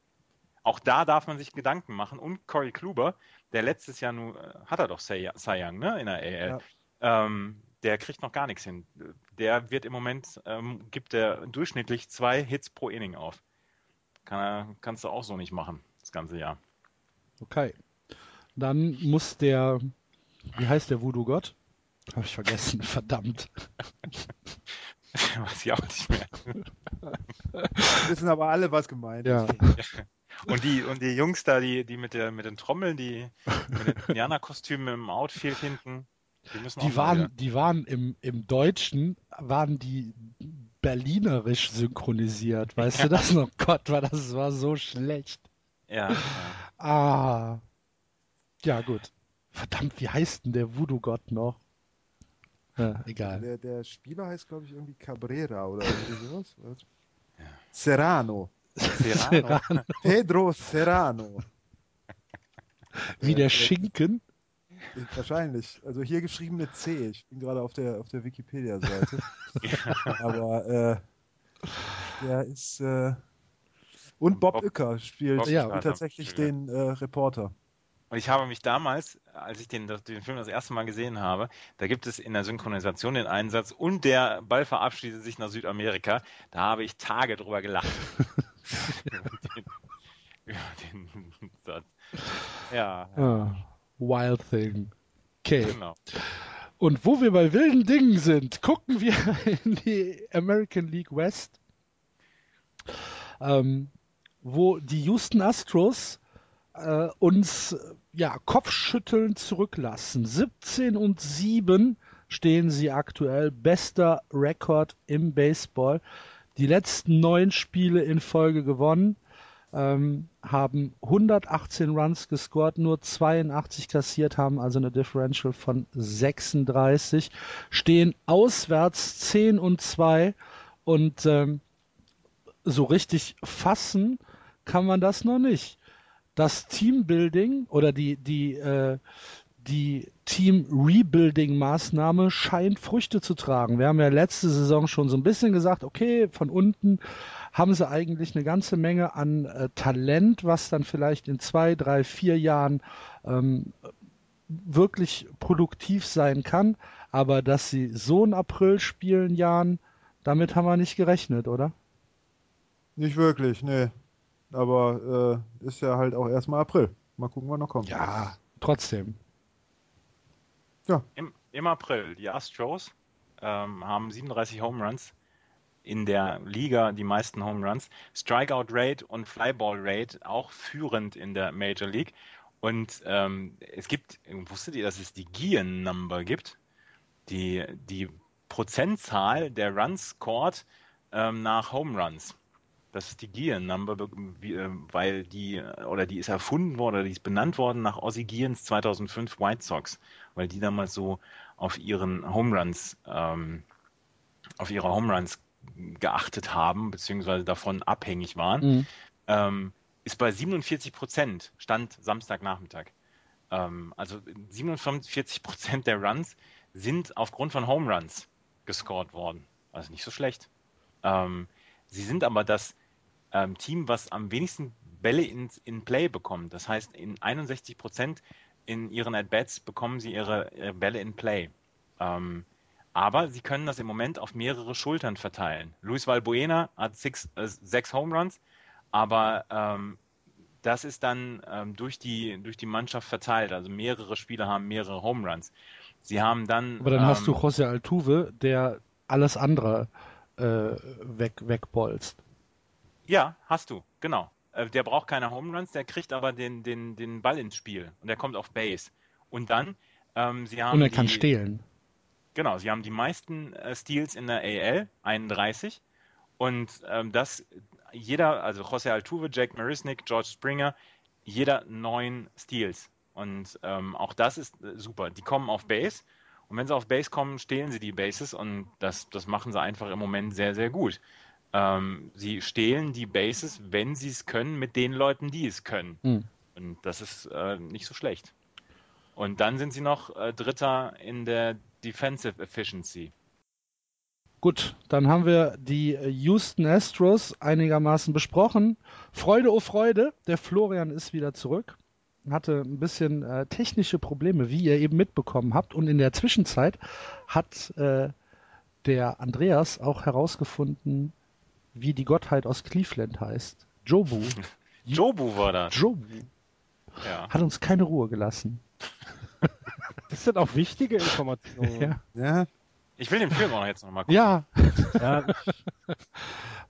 Auch da darf man sich Gedanken machen. Und Corey Kluber, der letztes Jahr nur, äh, hat er doch Cy Young, ne, in der AL. Ähm, der kriegt noch gar nichts hin. Der wird im Moment, ähm, gibt er durchschnittlich zwei Hits pro Inning auf. Kann er, kannst du auch so nicht machen, das ganze Jahr. Okay. Dann muss der, wie heißt der Voodoo-Gott? Habe ich vergessen, [LAUGHS] verdammt. Weiß ich auch nicht mehr. Wissen aber alle, was gemeint Ja. ist. [LAUGHS] Und die, und die Jungs da, die, die mit, der, mit den Trommeln, die mit den Indianerkostümen im Outfield hinten, Die, müssen Die auch waren, wieder- die waren im, im Deutschen, waren die berlinerisch synchronisiert. Weißt du das noch? Gott, war das war so schlecht. Ja, ja. Ah. Ja, gut. Verdammt, wie heißt denn der Voodoo-Gott noch? Ja, egal. Der, der Spieler heißt, glaube ich, irgendwie Cabrera oder [LAUGHS] irgendwie sowas. Was? Serrano. Serrano. Pedro Serrano. Wie der Schinken. Wahrscheinlich. Also hier geschrieben mit C. Ich bin gerade auf der, auf der Wikipedia-Seite. [LAUGHS] Aber äh, der ist. Äh, und Bob, Bob- Uecker spielt Bob Ja. tatsächlich Ja. den äh, Reporter. Und ich habe mich damals, als ich den, den Film das erste Mal gesehen habe, da gibt es in der Synchronisation den Einsatz und der Ball verabschiedet sich nach Südamerika. Da habe ich Tage drüber gelacht. [LAUGHS] über, den, den Satz. Ja, Ah, Wild Thing. Okay. genau. Und wo wir bei wilden Dingen sind, gucken wir [LAUGHS] in die American League West, ähm, wo die Houston Astros äh, uns äh, ja kopfschüttelnd zurücklassen. 17 und 7 stehen sie aktuell, bester Rekord im Baseball. Die letzten neun Spiele in Folge gewonnen, ähm, haben 118 Runs gescored, nur 82 kassiert, haben also eine Differential von 36, stehen auswärts 10 und 2 und ähm, so richtig fassen kann man das noch nicht. Das Teambuilding oder die, die, äh, die Team-Rebuilding-Maßnahme scheint Früchte zu tragen. Wir haben ja letzte Saison schon so ein bisschen gesagt, okay, von unten haben sie eigentlich eine ganze Menge an äh, Talent, was dann vielleicht in zwei, drei, vier Jahren ähm, wirklich produktiv sein kann. Aber dass sie so ein April spielen, Jan, damit haben wir nicht gerechnet, oder? Nicht wirklich, nee. Aber äh, ist ja halt auch erstmal April. Mal gucken, wann noch kommt. Ja, trotzdem. Im, Im April, die Astros ähm, haben 37 Home Runs in der Liga, die meisten Home Runs. Strikeout Rate und Flyball Rate auch führend in der Major League. Und ähm, es gibt, wusstet ihr, dass es die Gian Number gibt? Die, die Prozentzahl der Runs scored ähm, nach Home Runs. Das ist die Gian Number, wie, äh, weil die, oder die ist erfunden worden, oder die ist benannt worden nach Ozzie Guillens 2005 White Sox, weil die damals so auf ihren Home Runs, ähm, auf ihre Home Runs geachtet haben, beziehungsweise davon abhängig waren, Mhm. ähm, ist bei 47 Prozent, stand Samstagnachmittag. Ähm, also 47 Prozent der Runs sind aufgrund von Home Runs gescored worden. Also nicht so schlecht. Ähm, sie sind aber das ähm, Team, was am wenigsten Bälle in, in Play bekommt. Das heißt, in 61 Prozent in ihren At-Bats bekommen sie ihre, ihre Bälle in Play. Ähm, aber sie können das im Moment auf mehrere Schultern verteilen. Luis Valbuena hat six, äh, sechs Home Runs, aber ähm, das ist dann ähm, durch, die, durch die Mannschaft verteilt. Also mehrere Spieler haben mehrere Home Runs. Sie haben dann. Aber dann ähm, hast du José Altuve, der alles andere äh, weg, wegbolzt. Ja, hast du, genau. Äh, Der braucht keine Home Runs, der kriegt aber den, den, den Ball ins Spiel und der kommt auf Base. Und dann, ähm, sie haben Und er kann die, stehlen. Genau, sie haben die meisten äh, Steals in der AL, 31. Und ähm, das, jeder, also José Altuve, Jake Marisnik, George Springer, jeder neun Steals. Und ähm, auch das ist äh, super. Die kommen auf Base. Und wenn sie auf Base kommen, stehlen sie die Bases. Und das, das machen sie einfach im Moment sehr, sehr gut. Ähm, sie stehlen die Bases, wenn sie es können, mit den Leuten, die es können. Hm. Und das ist äh, nicht so schlecht. Und dann sind sie noch äh, Dritter in der Defensive Efficiency. Gut, dann haben wir die Houston Astros einigermaßen besprochen. Freude, oh Freude, der Florian ist wieder zurück. Hatte ein bisschen äh, technische Probleme, wie ihr eben mitbekommen habt. Und in der Zwischenzeit hat äh, der Andreas auch herausgefunden, wie die Gottheit aus Cleveland heißt. Jobu. [LAUGHS] Jobu war das. Jobu. Ja. Hat uns keine Ruhe gelassen. [LAUGHS] Das sind auch wichtige Informationen. [LAUGHS] Ja. Ja, Ich will den Film auch noch jetzt nochmal gucken. Ja, Ja,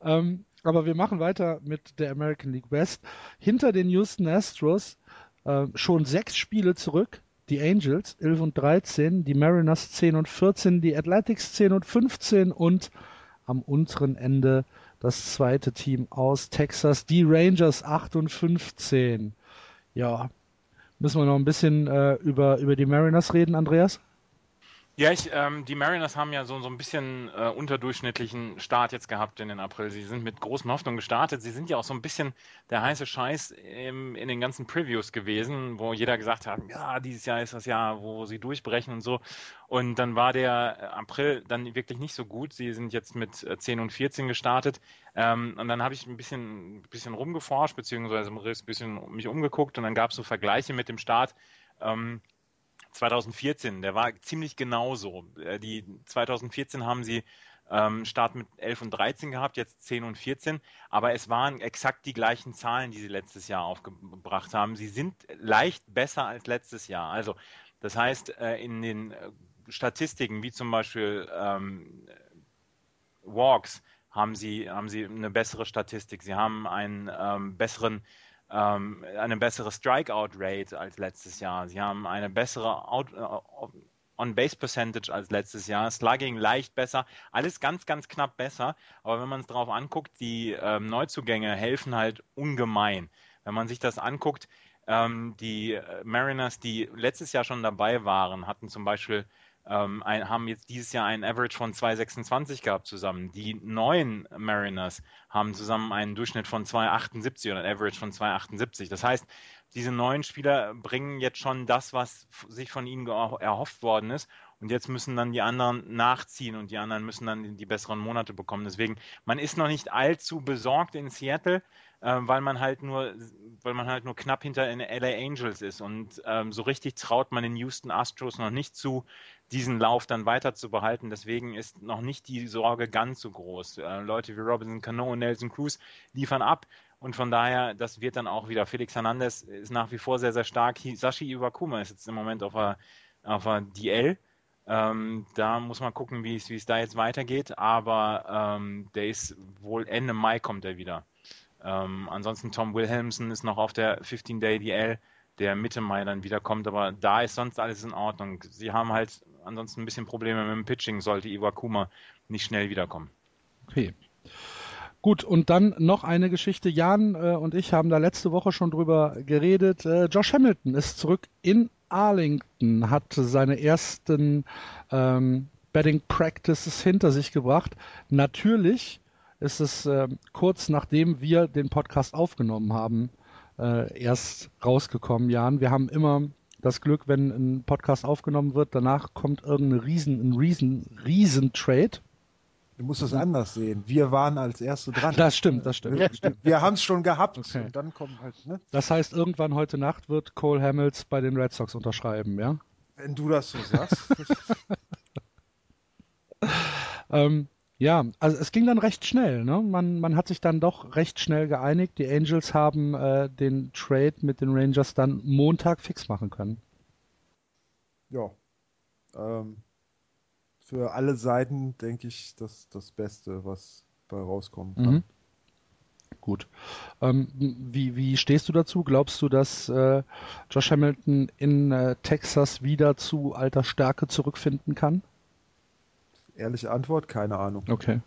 Ähm, aber wir machen weiter mit der American League West. Hinter den Houston Astros äh, schon sechs Spiele zurück, die Angels 11 und 13, die Mariners 10 und 14, die Athletics 10 und 15 und am unteren Ende das zweite Team aus Texas, die Rangers 8 und 15. Ja, müssen wir noch ein bisschen äh, über, über die Mariners reden, Andreas? Ja, ich, ähm, die Mariners haben ja so, so ein bisschen äh, unterdurchschnittlichen Start jetzt gehabt in den April. Sie sind mit großen Hoffnungen gestartet. Sie sind ja auch so ein bisschen der heiße Scheiß im, in den ganzen Previews gewesen, wo jeder gesagt hat, ja, dieses Jahr ist das Jahr, wo sie durchbrechen und so. Und dann war der April dann wirklich nicht so gut. Sie sind jetzt mit 10 äh, und 14 gestartet. Ähm, und dann habe ich ein bisschen, bisschen rumgeforscht, beziehungsweise ein bisschen mich umgeguckt und dann gab es so Vergleiche mit dem Start. Ähm, 2014, der war ziemlich genauso. Äh, die 2014 haben sie ähm, Start mit 11 und 13 gehabt, jetzt 10 und 14, aber es waren exakt die gleichen Zahlen, die sie letztes Jahr aufgebracht haben. Sie sind leicht besser als letztes Jahr. Also das heißt, äh, in den äh, Statistiken, wie zum Beispiel ähm, Walks, haben sie, haben sie eine bessere Statistik. Sie haben einen ähm, besseren ähm, eine bessere Strikeout-Rate als letztes Jahr. Sie haben eine bessere Out, äh, On-Base-Percentage als letztes Jahr. Slugging leicht besser. Alles ganz, ganz knapp besser. Aber wenn man es drauf anguckt, die ähm, Neuzugänge helfen halt ungemein. Wenn man sich das anguckt, ähm, die Mariners, die letztes Jahr schon dabei waren, hatten zum Beispiel ähm, ein, haben jetzt dieses Jahr einen Average von 2,26 gehabt zusammen. Die neuen Mariners haben zusammen einen Durchschnitt von 2,78 oder ein Average von 2,78. Das heißt, diese neuen Spieler bringen jetzt schon das, was sich von ihnen erhofft worden ist. Und jetzt müssen dann die anderen nachziehen und die anderen müssen dann die besseren Monate bekommen. Deswegen, man ist noch nicht allzu besorgt in Seattle äh, weil man halt nur, weil man halt nur knapp hinter den LA Angels ist und ähm, so richtig traut man den Houston Astros noch nicht zu, diesen Lauf dann weiter zu behalten. Deswegen ist noch nicht die Sorge ganz so groß. Äh, Leute wie Robinson Cano und Nelson Cruz liefern ab. Und von daher, das wird dann auch wieder. Felix Hernandez ist nach wie vor sehr, sehr stark. Sashi Iwakuma ist jetzt im Moment auf der, auf der DL. Ähm, da muss man gucken, wie es da jetzt weitergeht. Aber ähm, der ist wohl Ende Mai kommt er wieder. Ähm, ansonsten Tom Wilhelmsen ist noch auf der 15-Day DL, der Mitte Mai dann wiederkommt, aber da ist sonst alles in Ordnung. Sie haben halt ansonsten ein bisschen Probleme mit dem Pitching, sollte Iwakuma nicht schnell wiederkommen. Okay. Gut, und dann noch eine Geschichte. Jan äh, und ich haben da letzte Woche schon drüber geredet. Äh, Josh Hamilton ist zurück in Arlington, hat seine ersten ähm, Betting Practices hinter sich gebracht. Natürlich ist es äh, kurz nachdem wir den Podcast aufgenommen haben, äh, erst rausgekommen, Jan. Wir haben immer das Glück, wenn ein Podcast aufgenommen wird, danach kommt irgendein riesen, ein riesen, riesen. Du musst es anders sehen. Wir waren als Erste dran. Das stimmt, das stimmt. Wir, wir haben es schon gehabt okay. und dann kommt halt, ne? Das heißt, irgendwann heute Nacht wird Cole Hamels bei den Red Sox unterschreiben, ja? Wenn du das so sagst. [LAUGHS] ähm, ja, also es ging dann recht schnell. Ne? Man, man hat sich dann doch recht schnell geeinigt. Die Angels haben äh, den Trade mit den Rangers dann Montag fix machen können. Ja. Ähm, für alle Seiten denke ich, das das Beste, was bei rauskommen kann. Mhm. Gut. Ähm, wie, wie stehst du dazu? Glaubst du, dass äh, Josh Hamilton in äh, Texas wieder zu alter Stärke zurückfinden kann? Ehrliche Antwort, keine Ahnung. Okay.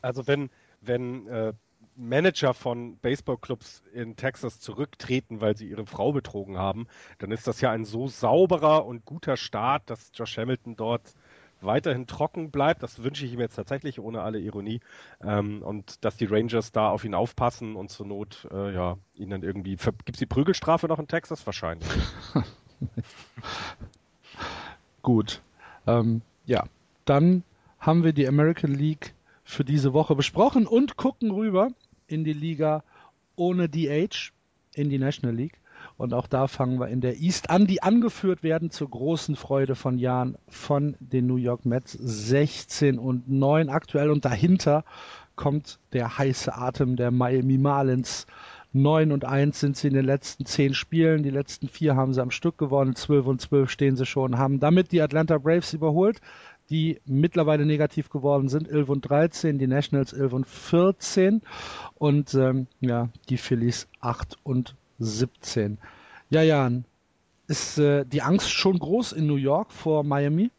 Also wenn, wenn äh, Manager von Baseballclubs in Texas zurücktreten, weil sie ihre Frau betrogen haben, dann ist das ja ein so sauberer und guter Start, dass Josh Hamilton dort weiterhin trocken bleibt. Das wünsche ich ihm jetzt tatsächlich ohne alle Ironie. Ähm, und dass die Rangers da auf ihn aufpassen und zur Not, äh, ja, ihn dann irgendwie. Gibt es die Prügelstrafe noch in Texas? Wahrscheinlich. [LAUGHS] Gut. Ähm, ja, dann haben wir die American League für diese Woche besprochen und gucken rüber in die Liga ohne DH, in die National League. Und auch da fangen wir in der East an, die angeführt werden zur großen Freude von Jan von den New York Mets 16 und 9 aktuell. Und dahinter kommt der heiße Atem der Miami Marlins. 9 und 1 sind sie in den letzten 10 Spielen. Die letzten vier haben sie am Stück gewonnen. 12 und 12 stehen sie schon, haben damit die Atlanta Braves überholt die mittlerweile negativ geworden sind, 11 und 13, die Nationals 11 und 14 und ähm, ja, die Phillies 8 und 17. Ja, Jan, ist äh, die Angst schon groß in New York vor Miami?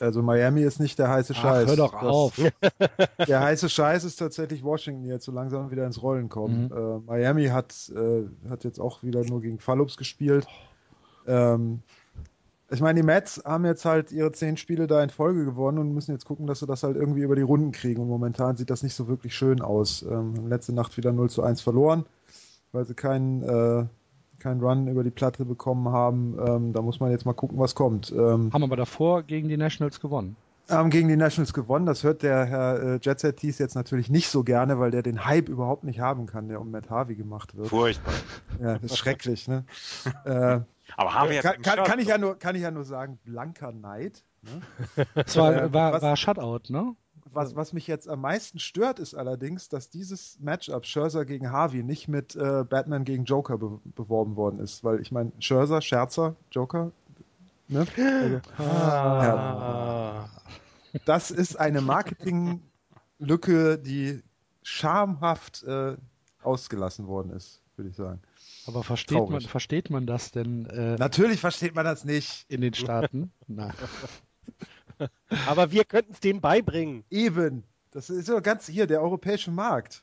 Also Miami ist nicht der heiße Ach, Scheiß. hör doch Das- auf. [LAUGHS] Der heiße Scheiß ist tatsächlich Washington, die jetzt so langsam wieder ins Rollen kommen. Mhm. Äh, Miami hat, äh, hat jetzt auch wieder nur gegen Fallups gespielt. Ähm, ich meine, die Mets haben jetzt halt ihre zehn Spiele da in Folge gewonnen und müssen jetzt gucken, dass sie das halt irgendwie über die Runden kriegen. Und momentan sieht das nicht so wirklich schön aus. Ähm, letzte Nacht wieder 0 zu 1 verloren, weil sie keinen, äh, keinen Run über die Platte bekommen haben. Ähm, da muss man jetzt mal gucken, was kommt. Ähm, Haben aber davor gegen die Nationals gewonnen. haben gegen die Nationals gewonnen. Das hört der Herr äh, Jetset Tees jetzt natürlich nicht so gerne, weil der den Hype überhaupt nicht haben kann, der um Matt Harvey gemacht wird. Furchtbar. [LAUGHS] Ja, das ist schrecklich, ne? äh, Aber Harvey hat kann, kann, kann, ich ja nur, kann ich ja nur sagen, blanker Neid. Ne? [LAUGHS] Es war, Äh, war, was- war Shutout, ne? Was, was mich jetzt am meisten stört, ist allerdings, dass dieses Matchup Scherzer gegen Harvey nicht mit äh, Batman gegen Joker be beworben worden ist. Weil ich meine, Scherzer, Scherzer, Joker, ne? Also, Ah. das ist eine Marketinglücke, die schamhaft äh, ausgelassen worden ist, würde ich sagen. Aber versteht man, versteht man das denn äh, Natürlich versteht man das nicht. in den Staaten? [LAUGHS] Nein. Aber wir könnten es denen beibringen. Eben. Das ist ja ganz hier, der europäische Markt.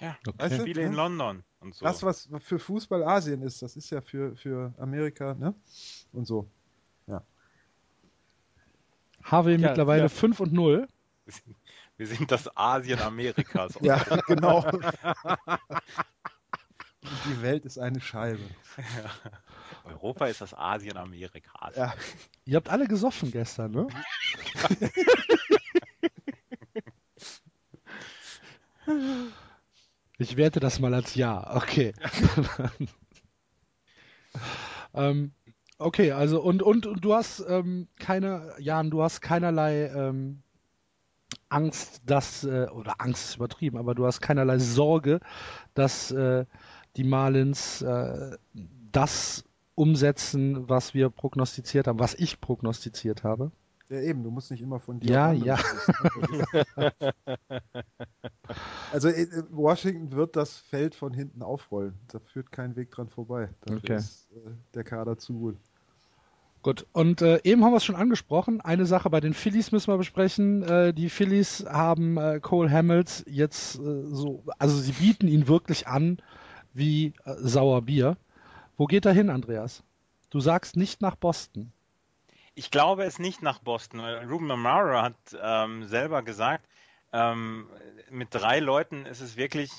Ja, Weißt du, Spiele in? London und so. Das, was für Fußball Asien ist, das ist ja für, für Amerika, ne? Und so. Harvey Ja, mittlerweile ja. 5 und 0. Wir sind- Wir sind das Asien Amerikas. Ja, genau. [LAUGHS] Die Welt ist eine Scheibe. Europa ist das Asien Amerikas. Ja. Ihr habt alle gesoffen gestern, ne? [LAUGHS] Ich werte das mal als Ja. Okay. [LAUGHS] ähm, okay, also und, und, und du hast ähm, keine, Jan, du hast keinerlei ähm, Angst, dass, äh, oder Angst ist übertrieben, aber du hast keinerlei Sorge, dass äh, die Marlins äh, das umsetzen, was wir prognostiziert haben, was ich prognostiziert habe. Ja, eben, du musst nicht immer von dir. Ja, ja. Also äh, Washington wird das Feld von hinten aufrollen. Da führt kein Weg dran vorbei. Dafür Okay. ist äh, der Kader zu gut. Gut, und äh, eben haben wir es schon angesprochen. Eine Sache bei den Phillies müssen wir besprechen. Äh, die Phillies haben äh, Cole Hamels jetzt äh, so, also sie bieten ihn wirklich an wie Sauerbier. Wo geht er hin, Andreas? Du sagst nicht nach Boston. Ich glaube es nicht nach Boston. Ruben Amaro hat ähm, selber gesagt, ähm, mit drei Leuten ist es wirklich,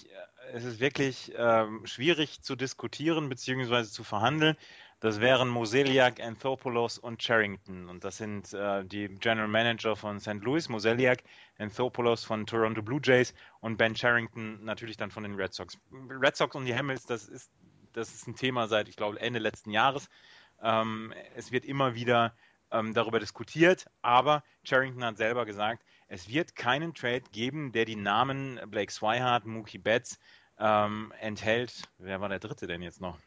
äh, ist es wirklich ähm, schwierig zu diskutieren bzw. zu verhandeln. Das wären Moseliak, Anthopoulos und Charrington. Und das sind äh, die General Manager von St. Louis, Moseliak, Anthopoulos von Toronto Blue Jays und Ben Charrington natürlich dann von den Red Sox. Red Sox und die Hamels, das ist, das ist ein Thema seit, ich glaube, Ende letzten Jahres. Ähm, es wird immer wieder ähm, darüber diskutiert, aber Charrington hat selber gesagt, es wird keinen Trade geben, der die Namen Blake Swihart, Mookie Betts ähm, enthält. Wer war der dritte denn jetzt noch?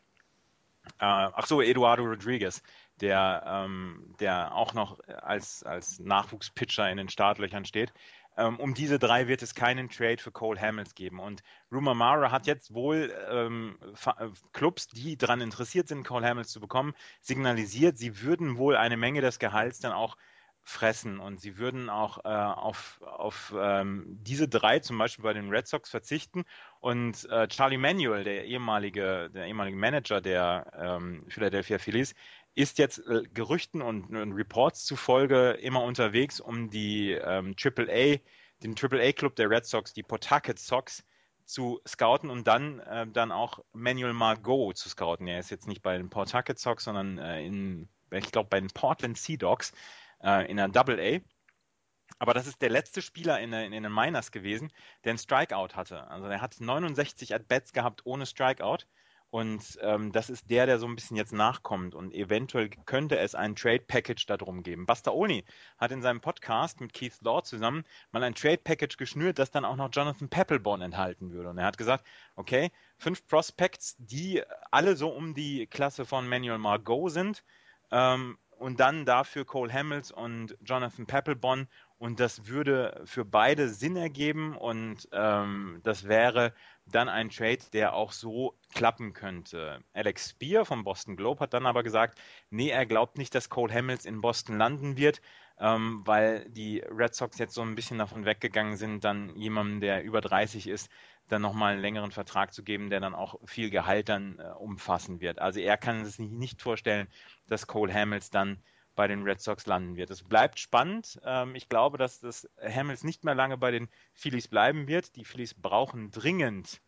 Äh, ach so, Eduardo Rodriguez, der, ähm, der auch noch als, als Nachwuchspitcher in den Startlöchern steht. Ähm, um diese drei wird es keinen Trade für Cole Hamels geben. Und Rumor Mara hat jetzt wohl ähm, äh, Clubs, die daran interessiert sind, Cole Hamels zu bekommen, signalisiert, sie würden wohl eine Menge des Gehalts dann auch fressen und sie würden auch äh, auf, auf ähm, diese drei zum Beispiel bei den Red Sox verzichten und äh, Charlie Manuel, der ehemalige, der ehemalige Manager der ähm, Philadelphia Phillies, ist jetzt äh, Gerüchten und, und Reports zufolge immer unterwegs, um die ähm, AAA, den AAA Club der Red Sox, die Pawtucket Sox, zu scouten und dann, äh, dann auch Manuel Margot zu scouten. Er ist jetzt nicht bei den Pawtucket Sox, sondern äh, in, ich glaube, bei den Portland Sea Dogs äh, in der Double A. Aber das ist der letzte Spieler in, der, in den Miners gewesen, der einen Strikeout hatte. Also er hat 69 At-Bats gehabt ohne Strikeout. Und ähm, das ist der, der so ein bisschen jetzt nachkommt. Und eventuell könnte es ein Trade-Package darum geben. Bastaoni hat in seinem Podcast mit Keith Law zusammen mal ein Trade-Package geschnürt, das dann auch noch Jonathan Peppelborn enthalten würde. Und er hat gesagt, okay, fünf Prospects, die alle so um die Klasse von Manuel Margot sind. Ähm, und dann dafür Cole Hamels und Jonathan Peppelbon und das würde für beide Sinn ergeben und ähm, das wäre dann ein Trade, der auch so klappen könnte. Alex Spear vom Boston Globe hat dann aber gesagt, nee, er glaubt nicht, dass Cole Hamels in Boston landen wird, ähm, weil die Red Sox jetzt so ein bisschen davon weggegangen sind, dann jemandem, der über 30 ist, dann nochmal einen längeren Vertrag zu geben, der dann auch viel Gehalt dann äh, umfassen wird. Also er kann es sich nicht vorstellen, dass Cole Hamels dann bei den Red Sox landen wird. Es bleibt spannend. Ähm, ich glaube, dass das Hamels nicht mehr lange bei den Phillies bleiben wird. Die Phillies brauchen dringend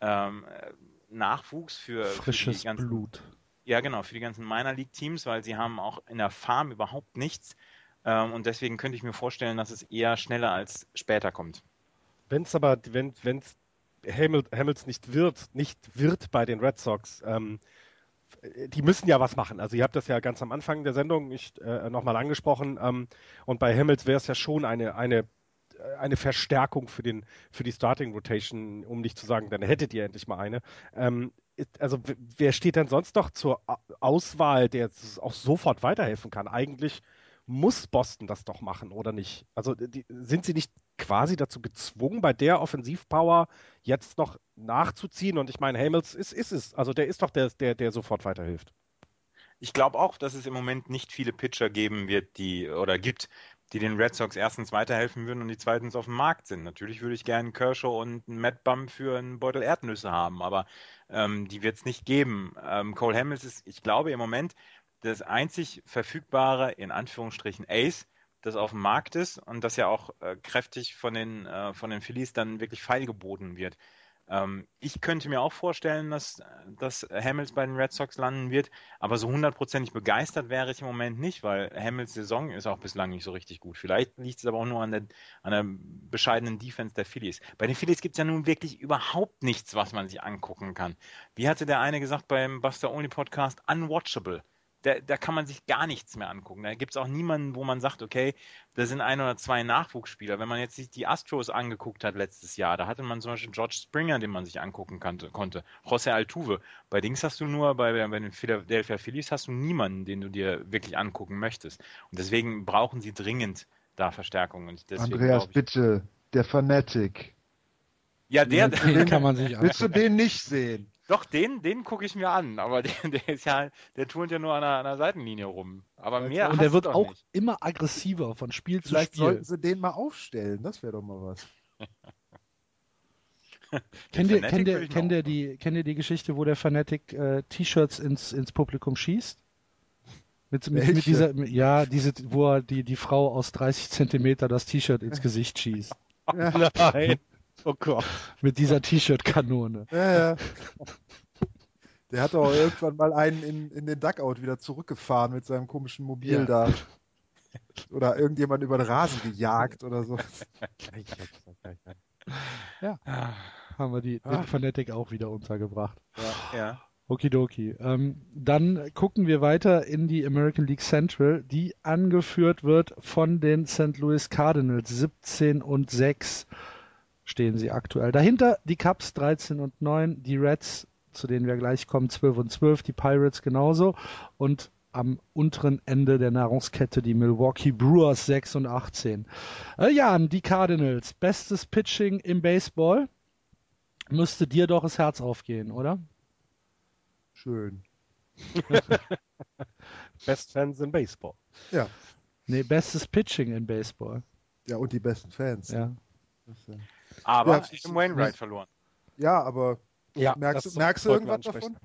ähm, Nachwuchs für, Frisches für ganzen, Blut. Ja, genau, für die ganzen Minor League Teams, weil sie haben auch in der Farm überhaupt nichts. Ähm, und deswegen könnte ich mir vorstellen, dass es eher schneller als später kommt. Wenn es aber, wenn es Hamels nicht wird, nicht wird bei den Red Sox, ähm, die müssen ja was machen. Also ihr habt das ja ganz am Anfang der Sendung nicht äh, nochmal angesprochen. Ähm, und bei Hamels wäre es ja schon eine, eine, eine Verstärkung für, den, für die Starting Rotation, um nicht zu sagen, dann hättet ihr endlich mal eine. Ähm, also wer steht denn sonst noch zur Auswahl, der auch sofort weiterhelfen kann? Eigentlich muss Boston das doch machen, oder nicht? Also die, sind sie nicht quasi dazu gezwungen, bei der Offensivpower jetzt noch nachzuziehen? Und ich meine, Hamels ist, ist es. Also der ist doch der, der, der sofort weiterhilft. Ich glaube auch, dass es im Moment nicht viele Pitcher geben wird, die oder gibt, die den Red Sox erstens weiterhelfen würden und die zweitens auf dem Markt sind. Natürlich würde ich gerne Kershaw und einen Matt Bum für einen Beutel Erdnüsse haben, aber ähm, die wird es nicht geben. Ähm, Cole Hamels ist, ich glaube, im Moment das einzig verfügbare, in Anführungsstrichen, Ace, das auf dem Markt ist und das ja auch äh, kräftig von den, äh, von den Phillies dann wirklich feilgeboten wird. Ähm, ich könnte mir auch vorstellen, dass, dass Hamels bei den Red Sox landen wird, aber so hundertprozentig begeistert wäre ich im Moment nicht, weil Hamels Saison ist auch bislang nicht so richtig gut. Vielleicht liegt es aber auch nur an der, an der bescheidenen Defense der Phillies. Bei den Phillies gibt es ja nun wirklich überhaupt nichts, was man sich angucken kann. Wie hatte der eine gesagt beim Buster Only Podcast? Unwatchable da, da kann man sich gar nichts mehr angucken. Da gibt es auch niemanden, wo man sagt, okay, da sind ein oder zwei Nachwuchsspieler. Wenn man jetzt sich die Astros angeguckt hat letztes Jahr, da hatte man zum Beispiel George Springer, den man sich angucken kannte, konnte. José Altuve. Bei Dings hast du nur, bei, bei den Philadelphia Phillies hast du niemanden, den du dir wirklich angucken möchtest. Und deswegen brauchen sie dringend da Verstärkung. Und deswegen Andreas, ich, bitte, der Fanatic. Ja, der, den kann man sich angucken. Willst du den nicht sehen? Doch, den, den gucke ich mir an, aber [LAUGHS] der, der, ist ja, der turnt ja nur an der, an der Seitenlinie rum. Aber mehr Und der wird auch nicht. immer aggressiver von Spiel Vielleicht zu Spiel. Vielleicht sollten sie den mal aufstellen, das wäre doch mal was. [LAUGHS] kennt, ihr, kennt, ihr, kennt, ihr die, kennt ihr die Geschichte, wo der Fanatic äh, T-Shirts ins, ins Publikum schießt? Mit, mit, mit, dieser, ja, diese, wo er die, die Frau aus 30 Zentimeter das T-Shirt ins Gesicht schießt. [LAUGHS] Nein. Oh Gott. Mit dieser T-Shirt-Kanone. Ja, ja. Der hat auch irgendwann mal einen in, in den Duckout wieder zurückgefahren mit seinem komischen Mobil ja. da. Oder irgendjemand über den Rasen gejagt oder so. ja. Haben wir die, den ah. Fanatic auch wieder untergebracht. Ja. ja. Okidoki. Ähm, dann gucken wir weiter in die American League Central, die angeführt wird von den St. Louis Cardinals 17 und 6 stehen sie aktuell. Dahinter die Cubs 13 und 9, die Reds, zu denen wir gleich kommen, 12 und 12, die Pirates genauso und am unteren Ende der Nahrungskette die Milwaukee Brewers 6 und 18. Äh, Jan, die Cardinals, bestes Pitching im Baseball. Müsste dir doch das Herz aufgehen, oder? Schön. [LAUGHS] Best Fans in Baseball. Ja. Nee, bestes Pitching in Baseball. Ja, und die besten Fans. Ja. Aber ja, ich Wainwright verloren. Ja, aber ja, merkst, merkst du irgendwas davon?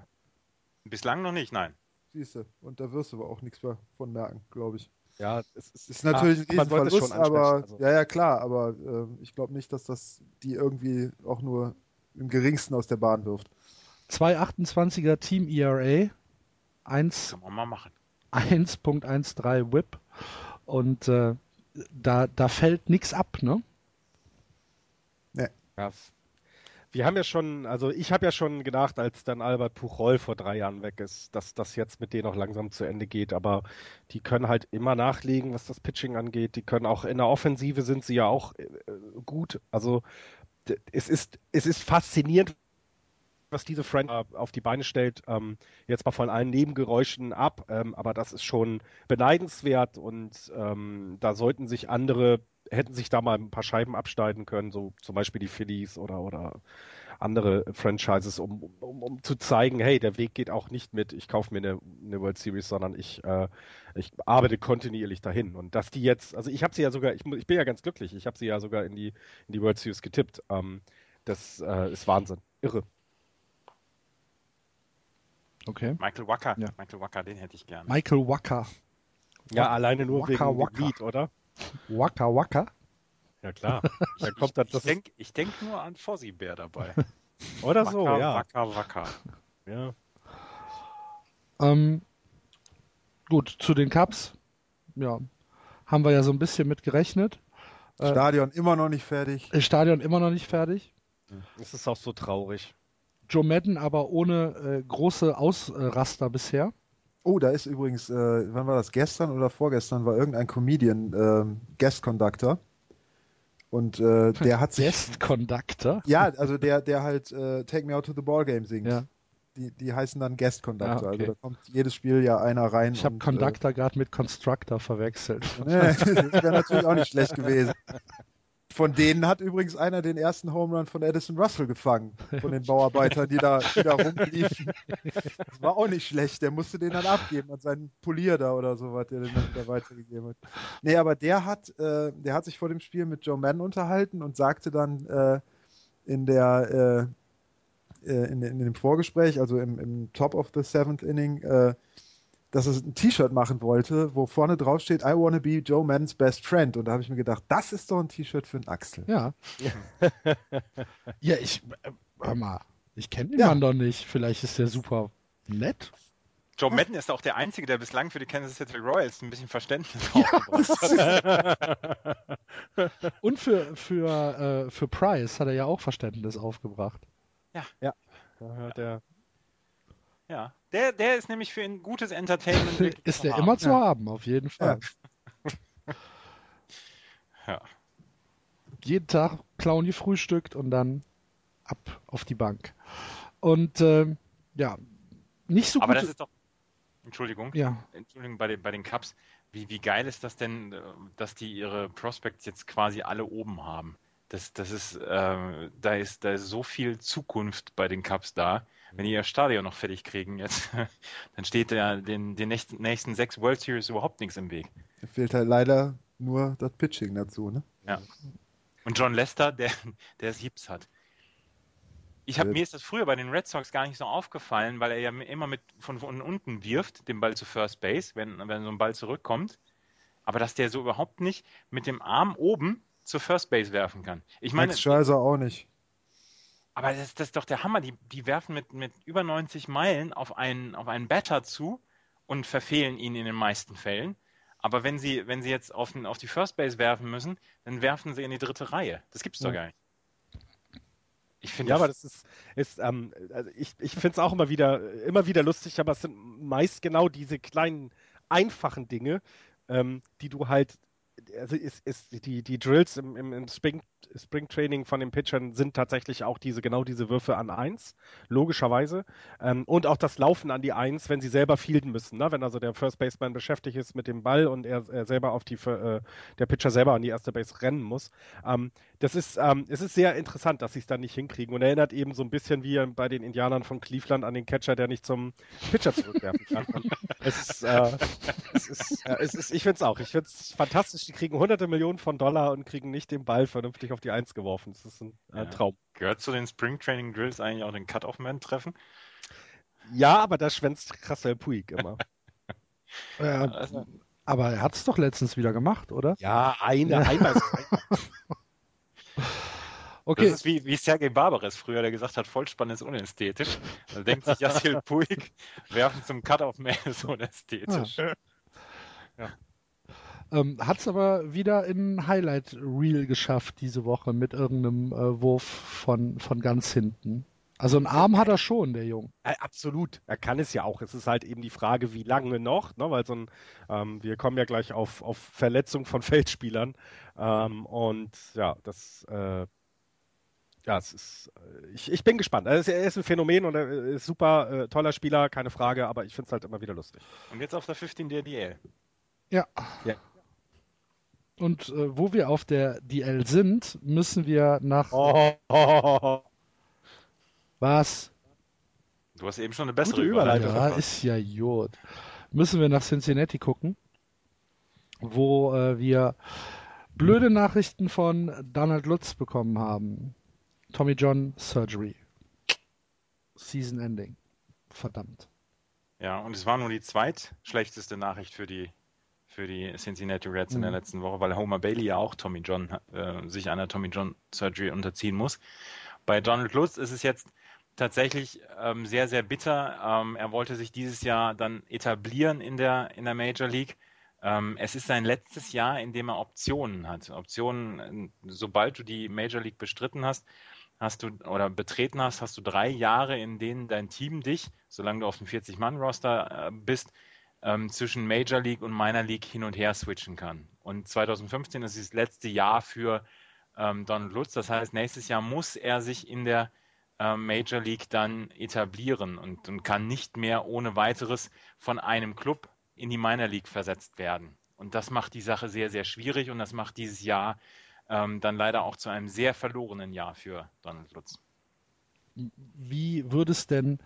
Bislang noch nicht, nein. Siehst du, und da wirst du aber auch nichts mehr von merken, glaube ich. Ja, es ist, ist natürlich ah, ein Riesenverlust, aber also. ja, ja, klar, aber äh, ich glaube nicht, dass das die irgendwie auch nur im geringsten aus der Bahn wirft. 2,28er Team ERA, 1, Kann man mal machen. 1.13 Whip und äh, da, da fällt nichts ab, ne? Ja. Wir haben ja schon, also ich habe ja schon gedacht, als dann Albert Puchol vor drei Jahren weg ist, dass das jetzt mit denen auch langsam zu Ende geht. Aber die können halt immer nachlegen, was das Pitching angeht. Die können auch in der Offensive sind sie ja auch äh, gut. Also es ist, es ist faszinierend, was diese Friend auf die Beine stellt. Ähm, jetzt mal von allen Nebengeräuschen ab, ähm, aber das ist schon beneidenswert und ähm, da sollten sich andere hätten sich da mal ein paar Scheiben abschneiden können, so zum Beispiel die Phillies oder, oder andere Franchises, um, um, um zu zeigen, hey, der Weg geht auch nicht mit, ich kaufe mir eine, eine World Series, sondern ich, äh, ich arbeite kontinuierlich dahin. Und dass die jetzt, also ich habe sie ja sogar, ich, ich, bin ja ganz glücklich, ich habe sie ja sogar in die, in die World Series getippt. Ähm, das äh, ist Wahnsinn. Irre. Okay. Michael Wacker, Ja. Michael Wacker, den hätte ich gerne. Michael Wacker. Ja, alleine nur Waka, wegen dem Waka. Lied, oder? Wacker Wacker. Ja klar. [LAUGHS] Da kommt dann ich das denke ich denk nur an Fozzie Bär dabei. [LAUGHS] oder so, Wacker, ja. Wacker, Wacker. ja. Ähm, gut, zu den Cups. Ja, haben wir ja so ein bisschen mit gerechnet. Äh, Stadion immer noch nicht fertig. Das Stadion immer noch nicht fertig. Es ist auch so traurig. Joe Madden aber ohne äh, große Ausraster bisher. Oh, da ist übrigens, äh, wann war das? Gestern oder vorgestern war irgendein Comedian ähm, Guest Conductor. Und äh, der hat [LAUGHS] sich. Guest Conductor. Ja, also der, der halt äh, Take Me Out to the Ball Game singt. Ja. Die, die heißen dann Guest Conductor. Ah, okay. Also da kommt jedes Spiel ja einer rein. Ich habe und, Conductor gerade mit Constructor verwechselt. [LAUGHS] Äh, nee, das wäre natürlich auch nicht schlecht gewesen. [LAUGHS] Von denen hat übrigens einer den ersten Home Run von Edison Russell gefangen. Von den Bauarbeitern, die da, die da rumliefen. Das war auch nicht schlecht. Der musste den dann abgeben an seinen Polier da oder so, was der den dann wieder weitergegeben hat. Nee, aber der hat, äh, der hat sich vor dem Spiel mit Joe Madden unterhalten und sagte dann äh, in der äh, äh, in, in dem Vorgespräch, also im, im Top of the Seventh Inning, äh, dass er ein T-Shirt machen wollte, wo vorne drauf steht, I wanna be Joe Maddens best friend. Und da habe ich mir gedacht, das ist doch ein T-Shirt für einen Axel. Ja. [LAUGHS] ja, ich, äh, hör mal, ich kenne den Ja. Mann doch nicht. Vielleicht ist der super nett. Joe Madden ist auch der Einzige, der bislang für die Kansas City Royals ein bisschen Verständnis [LAUGHS] aufgebracht hat. [LAUGHS] Und für, für, äh, für Price hat er ja auch Verständnis aufgebracht. Ja, der, Ja, der, der ist nämlich für ein gutes Entertainment. [LAUGHS] ist der haben. immer zu haben, auf jeden Fall. [LAUGHS] Ja. Jeden Tag klauen gefrühstückt und dann ab auf die Bank. Und ähm, ja, nicht so Aber gut. das ist doch. Entschuldigung. ja, Entschuldigung, bei den, bei den Cups. Wie, wie geil ist das denn, äh, dass die ihre Prospects jetzt quasi alle oben haben? Das, das ist, äh, da ist, da ist so viel Zukunft bei den Cups da. Wenn die ihr Stadion noch fertig kriegen jetzt, [LAUGHS] dann steht ja den, den nächsten, nächsten sechs World Series überhaupt nichts im Weg. Da fehlt halt leider nur das Pitching dazu, ne? Ja. Und John Lester, der, der Hips hat. Ich habe Ja. mir ist das früher bei den Red Sox gar nicht so aufgefallen, weil er ja immer mit von, von unten wirft, den Ball zu First Base, wenn, wenn so ein Ball zurückkommt. Aber dass der so überhaupt nicht mit dem Arm oben zur First Base werfen kann. Ich meine, Max Scherzer auch nicht. Aber das, das ist doch der Hammer. Die, die werfen mit, mit über 90 Meilen auf einen, auf einen Batter zu und verfehlen ihn in den meisten Fällen. Aber wenn sie, wenn sie jetzt auf, den, auf die First Base werfen müssen, dann werfen sie in die dritte Reihe. Das gibt's doch Ja. gar nicht. Ich finde ja, das, aber das ist, ist ähm, also ich, ich finde es auch immer wieder, immer wieder lustig, aber es sind meist genau diese kleinen, einfachen Dinge, ähm, die du halt, also ist, ist die, die Drills im, im, im Spring, Spring Training von den Pitchern sind tatsächlich auch diese, genau diese Würfe an eins, logischerweise. Ähm, und auch das Laufen an die Eins, wenn sie selber fielden müssen, ne? wenn also der First Baseman beschäftigt ist mit dem Ball und er, er selber auf die, äh, der Pitcher selber an die erste Base rennen muss. Ähm, das ist, ähm, es ist sehr interessant, dass sie es dann nicht hinkriegen und erinnert eben so ein bisschen wie bei den Indianern von Cleveland an den Catcher, der nicht zum Pitcher zurückwerfen kann. [LAUGHS] Es ist, äh, es ist, äh, es ist, ich finde es auch. Ich finde es fantastisch. Die kriegen hunderte Millionen von Dollar und kriegen nicht den Ball vernünftig auf die Eins geworfen. Das ist ein äh, Ja. Traum. gehört zu den Spring Training Drills eigentlich auch den Cut-Off-Man treffen. Ja, aber da schwänzt Rassel Puig immer. [LAUGHS] äh, Also, aber er hat es doch letztens wieder gemacht, oder? Ja, eine, einmal. [LAUGHS] Okay, Das ist wie, wie Sergei Barbares früher, der gesagt hat, Vollspann ist unästhetisch. Da denkt sich Yassil [LAUGHS] Puig, werfen zum Cut-Off-Man ist unästhetisch. Ähm, hat es aber wieder in Highlight Reel geschafft diese Woche mit irgendeinem äh, Wurf von, von ganz hinten. Also einen Arm hat er schon, der Junge. Äh, absolut. Er kann es ja auch. Es ist halt eben die Frage, wie lange noch, ne? weil so ein, ähm, wir kommen ja gleich auf, auf Verletzung von [LAUGHS] Feldspielern. Ähm, und ja, das, äh, ja, es ist, äh, ich, ich bin gespannt. Er ist, er ist ein Phänomen und er ist super äh, toller Spieler, keine Frage, aber ich finde es halt immer wieder lustig. Und jetzt auf der 15 DDL. Ja. Ja. Und äh, wo wir auf der DL sind, müssen wir nach. Oh, oh, oh, oh. Was? Du hast eben schon eine bessere Gute Überleitung. Ja, ist ja Jod. Müssen wir nach Cincinnati gucken, wo äh, wir blöde Nachrichten von Donald Lutz bekommen haben. Tommy John Surgery. Season Ending. Verdammt. Ja, und es war nur die zweitschlechteste Nachricht für die, für die Cincinnati Reds in der Mhm. letzten Woche, weil Homer Bailey ja auch Tommy John, äh, sich einer Tommy John Surgery unterziehen muss. Bei Donald Lutz ist es jetzt tatsächlich ähm, sehr, sehr bitter. Ähm, er wollte sich dieses Jahr dann etablieren in der, in der Major League. Ähm, es ist sein letztes Jahr, in dem er Optionen hat. Optionen, äh, sobald du die Major League bestritten hast, hast du oder betreten hast, hast du drei Jahre, in denen dein Team dich, solange du auf dem 40-Mann-Roster äh, bist, ähm, zwischen Major League und Minor League hin und her switchen kann. Und 2015 ist das letzte Jahr für ähm, Donald Lutz. Das heißt, nächstes Jahr muss er sich in der ähm, Major League dann etablieren und, und kann nicht mehr ohne weiteres von einem Club in die Minor League versetzt werden. Und das macht die Sache sehr, sehr schwierig und das macht dieses Jahr ähm, dann leider auch zu einem sehr verlorenen Jahr für Donald Lutz. Wie würde es denn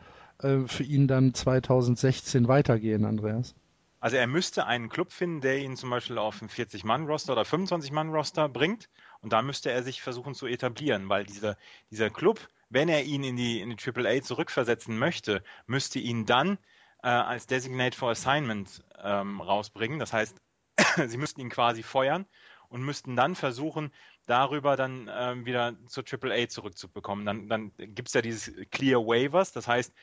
äh, für ihn dann 2016 weitergehen, Andreas? Also er müsste einen Club finden, der ihn zum Beispiel auf ein 40-Mann-Roster oder 25-Mann-Roster bringt. Und da müsste er sich versuchen zu etablieren, weil dieser, dieser Club, wenn er ihn in die, in die AAA zurückversetzen möchte, müsste ihn dann äh, als Designate for Assignment ähm, rausbringen. Das heißt, [COUGHS] sie müssten ihn quasi feuern und müssten dann versuchen, darüber dann ähm, wieder zur AAA zurückzubekommen. Dann, dann gibt es ja dieses Clear Waivers, das heißt,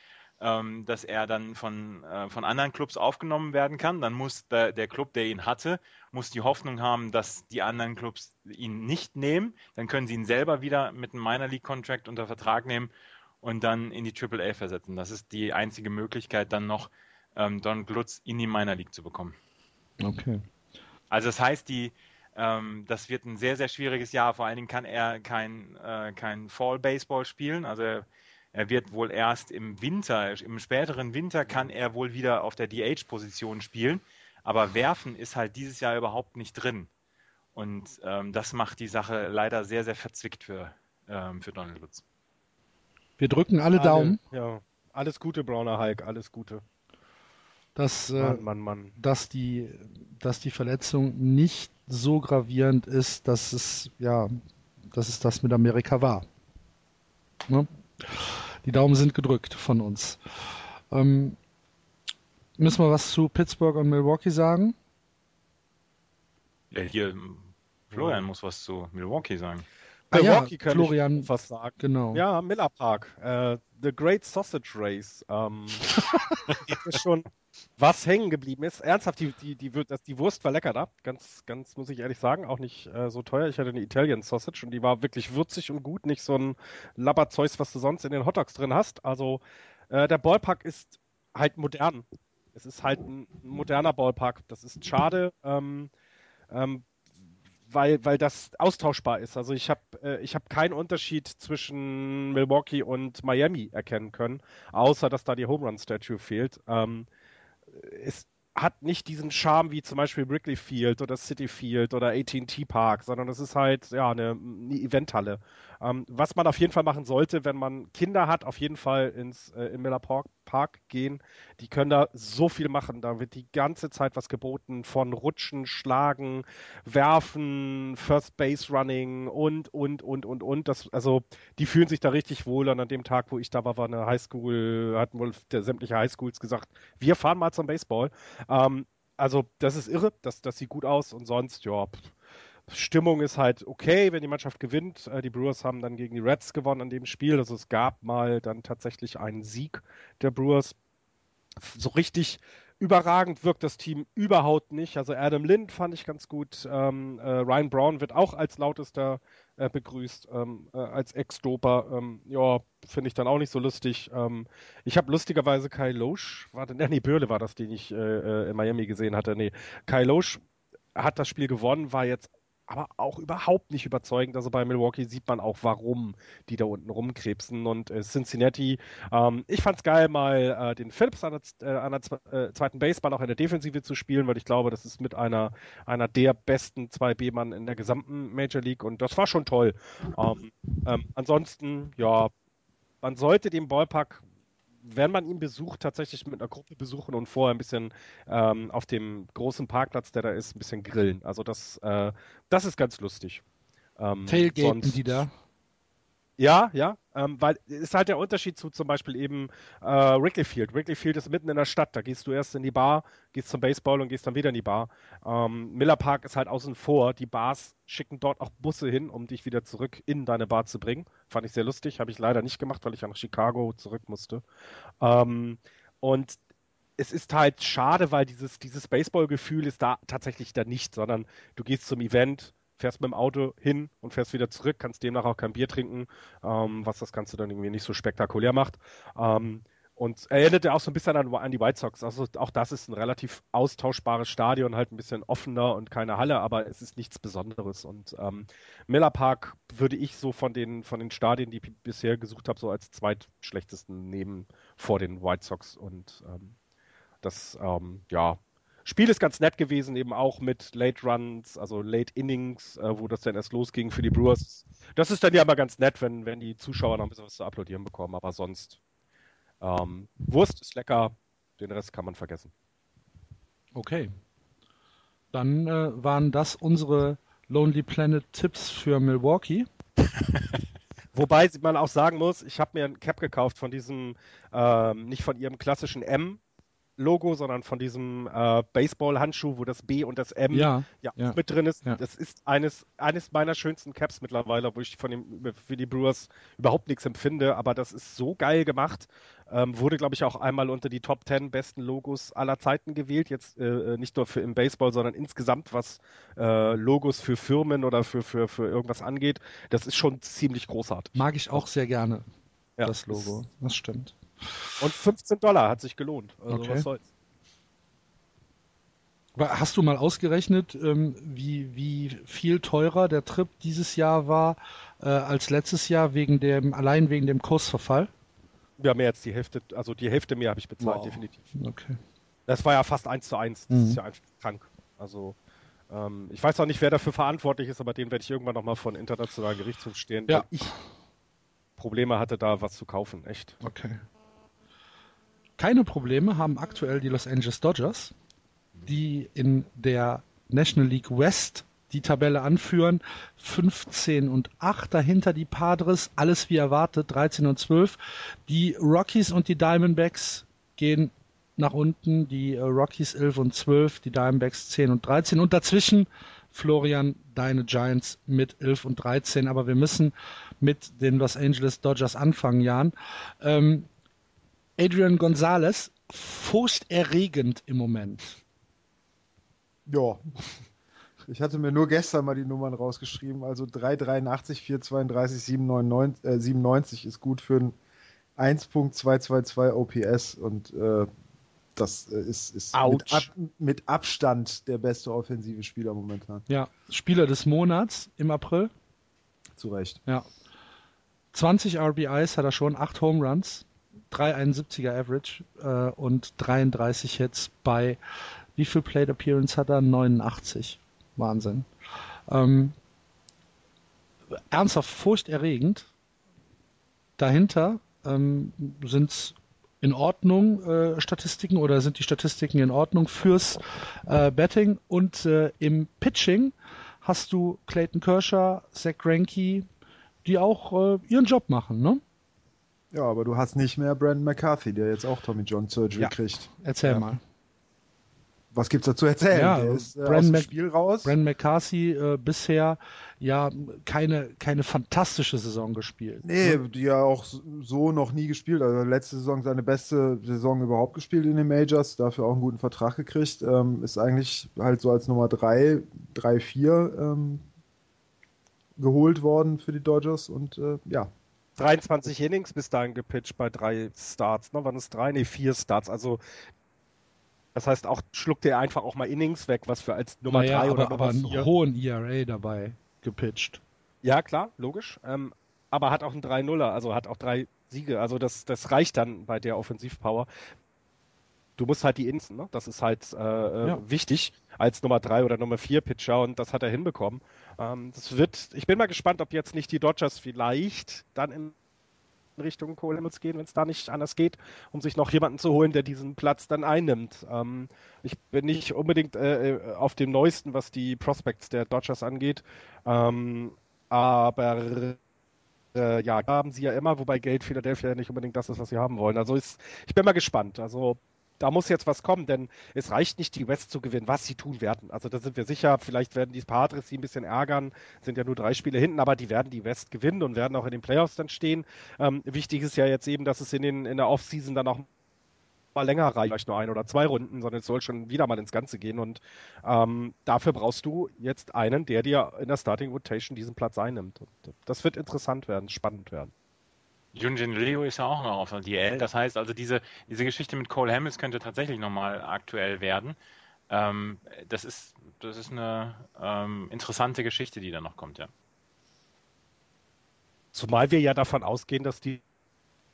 ähm, dass er dann von, äh, von anderen Clubs aufgenommen werden kann. Dann muss der, der Club, der ihn hatte, muss die Hoffnung haben, dass die anderen Clubs ihn nicht nehmen. Dann können sie ihn selber wieder mit einem Minor League Contract unter Vertrag nehmen und dann in die AAA versetzen. Das ist die einzige Möglichkeit, dann noch ähm, Don Glutz in die Minor League zu bekommen. Okay. Also das heißt, die, ähm, das wird ein sehr, sehr schwieriges Jahr. Vor allen Dingen kann er kein, äh, kein Fall Baseball spielen. Also er, er wird wohl erst im Winter, im späteren Winter kann er wohl wieder auf der DH-Position spielen. Aber werfen ist halt dieses Jahr überhaupt nicht drin. Und ähm, das macht die Sache leider sehr, sehr verzwickt für, ähm, für Donald Lutz. Wir drücken alle Daumen, Ja. Alles Gute, Browner Hulk, alles Gute. dass, äh, Mann, Mann, Mann. dass, die, dass die Verletzung nicht so gravierend ist, dass es, ja, dass es das mit Amerika war. Ne? Die Daumen sind gedrückt von uns. Ähm, müssen wir was zu Pittsburgh und Milwaukee sagen? Ja, hier, Florian muss was zu Milwaukee sagen. Ah ja, Milwaukee könnte Florian- ich was sagen. Genau. Ja, Miller Park, äh, The Great Sausage Race. Ähm, [LAUGHS] ist schon was hängen geblieben ist. Ernsthaft, die, die, die, das- die Wurst war lecker da. Ganz, ganz muss ich ehrlich sagen. Auch nicht äh, so teuer. Ich hatte eine Italian Sausage und die war wirklich würzig und gut. Nicht so ein Labberzeugs, was du sonst in den Hotdogs drin hast. Also äh, der Ballpark ist halt modern. Es ist halt ein moderner Ballpark. Das ist schade. Ähm, ähm, weil, weil das austauschbar ist. Also ich habe äh, hab keinen Unterschied zwischen Milwaukee und Miami erkennen können, außer dass da die Home Run Statue fehlt. Ähm, es hat nicht diesen Charme wie zum Beispiel Wrigley Field oder City Field oder AT&T Park, sondern es ist halt ja eine, eine Eventhalle. Ähm, was man auf jeden Fall machen sollte, wenn man Kinder hat, auf jeden Fall ins äh, im Miller Park, Park gehen. Die können da so viel machen. Da wird die ganze Zeit was geboten von Rutschen, Schlagen, Werfen, First Base Running und und und und und. Das, also die fühlen sich da richtig wohl. Und an dem Tag, wo ich da war, war eine Highschool, hatten wohl der, sämtliche Highschools gesagt, wir fahren mal zum Baseball. Ähm, also das ist irre, das, das sieht gut aus und sonst, ja, pff, Stimmung ist halt okay, wenn die Mannschaft gewinnt. Äh, die Brewers haben dann gegen die Reds gewonnen an dem Spiel. Also es gab mal dann tatsächlich einen Sieg der Brewers. So richtig überragend wirkt das Team überhaupt nicht. Also Adam Lind fand ich ganz gut. Ähm, äh, Ryan Brown wird auch als lautester äh, begrüßt, ähm, äh, als Ex-Doper. Ähm, ja, finde ich dann auch nicht so lustig. Ähm, ich habe lustigerweise Kai Loesch, warte, nee, nee, Börle war das, den ich äh, äh, in Miami gesehen hatte. Nee, Kai Loesch hat das Spiel gewonnen, war jetzt aber auch überhaupt nicht überzeugend. Also bei Milwaukee sieht man auch, warum die da unten rumkrebsen. Und äh, Cincinnati, ähm, ich fand es geil, mal äh, den Phillips an der, äh, an der äh, zweiten Baseball auch in der Defensive zu spielen, weil ich glaube, das ist mit einer, einer der besten 2B-Mann in der gesamten Major League und das war schon toll. Ähm, ähm, ansonsten, ja, man sollte den Ballpark wenn man ihn besucht, tatsächlich mit einer Gruppe besuchen und vorher ein bisschen ähm, auf dem großen Parkplatz, der da ist, ein bisschen grillen. Also das, äh, das ist ganz lustig. Ähm, Tailgaten sonst, die da? Ja, ja, ähm, weil ist halt der Unterschied zu zum Beispiel eben äh, Wrigley Field. Wrigley Field ist mitten in der Stadt. Da gehst du erst in die Bar, gehst zum Baseball und gehst dann wieder in die Bar. Ähm, Miller Park ist halt außen vor. Die Bars schicken dort auch Busse hin, um dich wieder zurück in deine Bar zu bringen. Fand ich sehr lustig. Habe ich leider nicht gemacht, weil ich ja nach Chicago zurück musste. Ähm, und es ist halt schade, weil dieses, dieses Baseball-Gefühl ist da tatsächlich da nicht, sondern du gehst zum Event, fährst mit dem Auto hin und fährst wieder zurück, kannst demnach auch kein Bier trinken, ähm, was das Ganze dann irgendwie nicht so spektakulär macht. Ähm, und erinnert ja auch so ein bisschen an, an, die White Sox. Also auch das ist ein relativ austauschbares Stadion, halt ein bisschen offener und keine Halle, aber es ist nichts Besonderes. Und ähm, Miller Park würde ich so von den, von den Stadien, die ich bisher gesucht habe, so als zweitschlechtesten nehmen vor den White Sox. Und ähm, das, ähm, ja, Spiel ist ganz nett gewesen, eben auch mit Late Runs, also Late Innings, äh, wo das dann erst losging für die Brewers. Das ist dann ja immer ganz nett, wenn, wenn die Zuschauer noch ein bisschen was zu applaudieren bekommen, aber sonst ähm, Wurst ist lecker, den Rest kann man vergessen. Okay. Dann äh, waren das unsere Lonely Planet Tipps für Milwaukee. [LAUGHS] Wobei man auch sagen muss, ich habe mir ein Cap gekauft von diesem, ähm, nicht von ihrem klassischen M, Logo, sondern von diesem äh, Baseball-Handschuh, wo das B und das M ja, ja, ja. mit drin ist. Das ist eines, eines meiner schönsten Caps mittlerweile, wo ich von dem, für die Brewers überhaupt nichts empfinde, aber das ist so geil gemacht. Ähm, wurde, glaube ich, auch einmal unter die Top 10 besten Logos aller Zeiten gewählt. Jetzt äh, nicht nur für im Baseball, sondern insgesamt, was äh, Logos für Firmen oder für, für, für irgendwas angeht. Das ist schon ziemlich großartig. Mag ich auch sehr gerne, das Logo. Das stimmt. Und 15 Dollar hat sich gelohnt. Also okay. was soll's. Hast du mal ausgerechnet, ähm, wie, wie viel teurer der Trip dieses Jahr war äh, als letztes Jahr wegen dem, allein wegen dem Kursverfall? Ja, mehr als die Hälfte, also die Hälfte mehr habe ich bezahlt, wow. definitiv. Okay. Das war ja fast eins zu eins. Das mhm. ist ja einfach krank. Also ähm, ich weiß auch nicht, wer dafür verantwortlich ist, aber den werde ich irgendwann nochmal von internationalen Gerichtshof stehen, ja. weil ich Probleme hatte, da was zu kaufen. Echt. Okay. Keine Probleme haben aktuell die Los Angeles Dodgers, die in der National League West die Tabelle anführen. 15 und 8 dahinter die Padres, alles wie erwartet, 13 und 12. Die Rockies und die Diamondbacks gehen nach unten, die Rockies 11 und 12, die Diamondbacks 10 und 13 und dazwischen Florian, deine Giants mit 11 und 13, aber wir müssen mit den Los Angeles Dodgers anfangen, Jan. Ähm, Adrian Gonzalez furchterregend im Moment. Ja. [LAUGHS] Ich hatte mir nur gestern mal die Nummern rausgeschrieben. Also 383, 432, 799, äh, 97 ist gut für ein 1.222 OPS und äh, das äh, ist, ist mit, Ab, mit, Abstand der beste offensive Spieler momentan. Ja, Spieler des Monats im April. Zu Recht. Ja. 20 RBIs hat er schon, 8 Home Runs. 371er Average äh, und 33 Hits bei wie viel Plate Appearance hat er? 89. Wahnsinn. Ähm, ernsthaft furchterregend. Dahinter ähm, sind es in Ordnung äh, Statistiken oder sind die Statistiken in Ordnung fürs äh, Betting und äh, im Pitching hast du Clayton Kershaw, Zach Greinke, die auch äh, ihren Job machen, ne? Ja, aber du hast nicht mehr Brandon McCarthy, der jetzt auch Tommy John Surgery ja. kriegt. Erzähl ja. mal. Was gibt's da zu erzählen? Ja, der ist äh, Brandon aus dem Spiel raus. Brandon McCarthy äh, bisher ja keine, keine fantastische Saison gespielt. Nee, ne? die ja auch so noch nie gespielt. Also letzte Saison seine beste Saison überhaupt gespielt in den Majors, dafür auch einen guten Vertrag gekriegt. Ähm, ist eigentlich halt so als Nummer 3, 3, 4 ähm, geholt worden für die Dodgers und äh, ja, 23 Innings bis dahin gepitcht bei drei Starts. Ne? Waren es drei? Nee, vier Starts. Also Das heißt, auch schluckt er einfach auch mal Innings weg, was für als Nummer naja, 3 oder aber, aber einen 4. hohen ERA dabei gepitcht. Ja, klar, logisch. Ähm, aber hat auch einen 3-0er, also hat auch drei Siege. Also das, das reicht dann bei der Offensivpower. Du musst halt die Insen, ne? Das ist halt äh, Ja. äh, wichtig als Nummer 3 oder Nummer 4 Pitcher und das hat er hinbekommen. Ähm, das wird, ich bin mal gespannt, ob jetzt nicht die Dodgers vielleicht dann in Richtung Cole Hamels gehen, wenn es da nicht anders geht, um sich noch jemanden zu holen, der diesen Platz dann einnimmt. Ähm, ich bin nicht unbedingt äh, äh, auf dem Neuesten, was die Prospects der Dodgers angeht. Ähm, aber äh, ja, haben sie ja immer, wobei Geld Philadelphia nicht unbedingt das ist, was sie haben wollen. Also ist, ich bin mal gespannt. Also da muss jetzt was kommen, denn es reicht nicht, die West zu gewinnen, was sie tun werden. Also da sind wir sicher, vielleicht werden die Padres sie ein bisschen ärgern, sind ja nur drei Spiele hinten, aber die werden die West gewinnen und werden auch in den Playoffs dann stehen. Ähm, wichtig ist ja jetzt eben, dass es in, den, in der Offseason dann auch mal länger reicht, vielleicht nur ein oder zwei Runden, sondern es soll schon wieder mal ins Ganze gehen und ähm, dafür brauchst du jetzt einen, der dir in der Starting Rotation diesen Platz einnimmt. Und das wird interessant werden, spannend werden. Junjin Leo ist ja auch noch auf der DL. Das heißt also, diese, diese Geschichte mit Cole Hamels könnte tatsächlich nochmal aktuell werden. Ähm, das, ist, das ist eine ähm, interessante Geschichte, die da noch kommt, ja. Zumal wir ja davon ausgehen, dass die,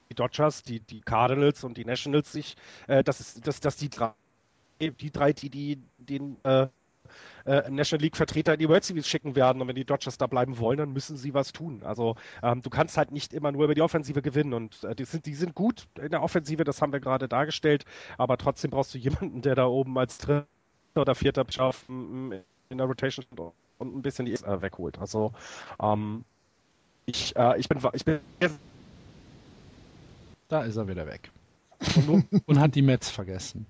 die Dodgers, die, die Cardinals und die Nationals sich, äh, dass, dass, dass die drei, die drei, die, die den äh, äh, National League Vertreter in die World Series schicken werden und wenn die Dodgers da bleiben wollen, dann müssen sie was tun. Also ähm, du kannst halt nicht immer nur über die Offensive gewinnen und äh, die, sind, die sind gut in der Offensive, das haben wir gerade dargestellt, aber trotzdem brauchst du [LAUGHS] jemanden, der da oben als dritter oder vierter m- in der Rotation und ein bisschen die äh, wegholt. Also ähm, ich, äh, ich bin, ich bin Da ist er wieder weg. und Und hat die Mets vergessen.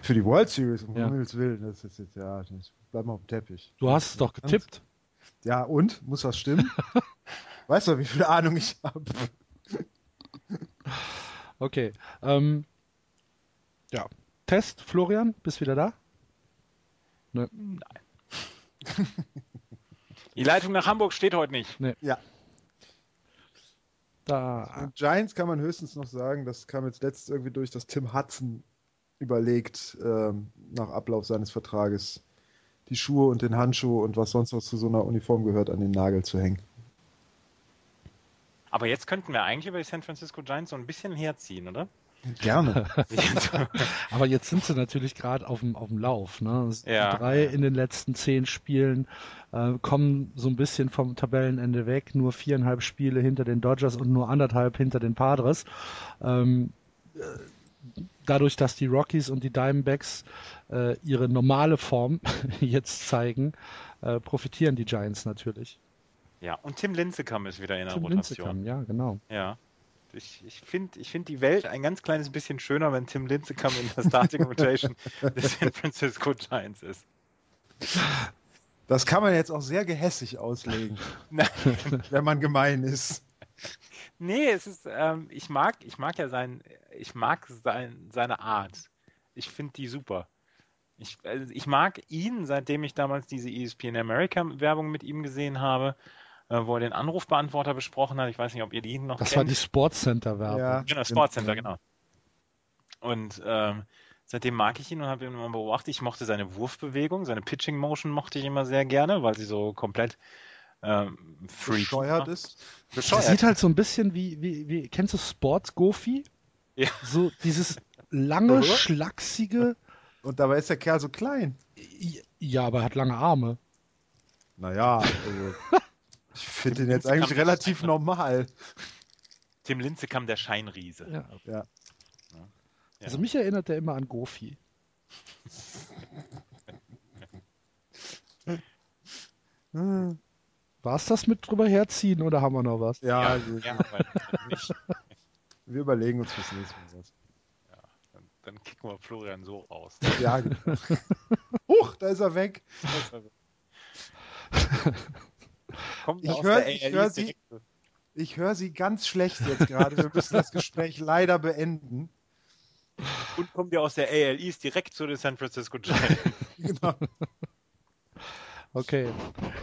Für die World Series, um Ja. Himmels Willen, das ist jetzt, ja, das- bleib mal auf dem Teppich. Du hast es doch getippt. Ja, und? Muss das stimmen? [LAUGHS] weißt du, wie viel Ahnung ich habe? Okay. Ähm, ja. Test, Florian, bist wieder da? [LAUGHS] Die Leitung nach Hamburg steht heute nicht. Ja. Da. Und Giants kann man höchstens noch sagen, das kam jetzt letztens irgendwie durch, dass Tim Hudson überlegt, ähm, nach Ablauf seines Vertrages die Schuhe und den Handschuh und was sonst noch zu so einer Uniform gehört, an den Nagel zu hängen. Aber jetzt könnten wir eigentlich über die San Francisco Giants so ein bisschen herziehen, oder? Gerne. [LAUGHS] Aber jetzt sind sie natürlich gerade auf dem, auf dem Lauf. Ne? Ja. Die drei in den letzten zehn Spielen äh, kommen so ein bisschen vom Tabellenende weg. Nur viereinhalb Spiele hinter den Dodgers und nur anderthalb hinter den Padres. Ähm, äh, dadurch, dass die Rockies und die Diamondbacks äh, ihre normale Form [LAUGHS] jetzt zeigen, äh, profitieren die Giants natürlich. Ja, und Tim Lincecum ist wieder in der Tim Rotation. Lincecum, ja, genau. Ja. Ich, ich finde ich find die Welt ein ganz kleines bisschen schöner, wenn Tim Lincecum in der Starting Rotation [LAUGHS] des San Francisco Giants ist. Das kann man jetzt auch sehr gehässig auslegen, [LAUGHS] Nein, wenn man gemein ist. Nee, es ist, ähm, ich mag, ich mag ja sein, ich mag sein, seine Art. Ich finde die super. Ich, also ich mag ihn, seitdem ich damals diese ESPN America Werbung mit ihm gesehen habe, äh, wo er den Anrufbeantworter besprochen hat. Ich weiß nicht, ob ihr die noch Das kennt. war die Sportscenter-Werbung. Ja. Genau, Sportcenter, genau. Und ähm, seitdem mag ich ihn und habe ihn immer beobachtet. Ich mochte seine Wurfbewegung, seine Pitching Motion mochte ich immer sehr gerne, weil sie so komplett ähm, freaky Bescheuert ist. Das Bescheuert. sieht halt so ein bisschen wie, wie, wie kennst du Sports Goofy? Ja. So dieses lange, schlachsige, Und dabei ist der Kerl so klein. ja, aber er hat lange Arme. Naja, also, [LAUGHS] ich finde den jetzt eigentlich relativ normal. Tim Lincecum, der Scheinriese. Ja. Ja. Also mich erinnert er immer an Goofy. [LAUGHS] Hm. War es das mit drüber herziehen oder haben wir noch was? Ja, Ja, wir, ja, [LAUGHS] wir überlegen uns fürs nächste Mal was. Dann, dann kicken wir Florian so raus. [LAUGHS] Ja, genau. [LAUGHS] Huch, da ist er weg. Kommt Ich aus hör- ich AL hör sie-. Ich höre Sie ganz schlecht jetzt gerade. Wir müssen das Gespräch leider beenden. Und kommt ja aus der AL East direkt zu den San Francisco Giants. Genau. Okay.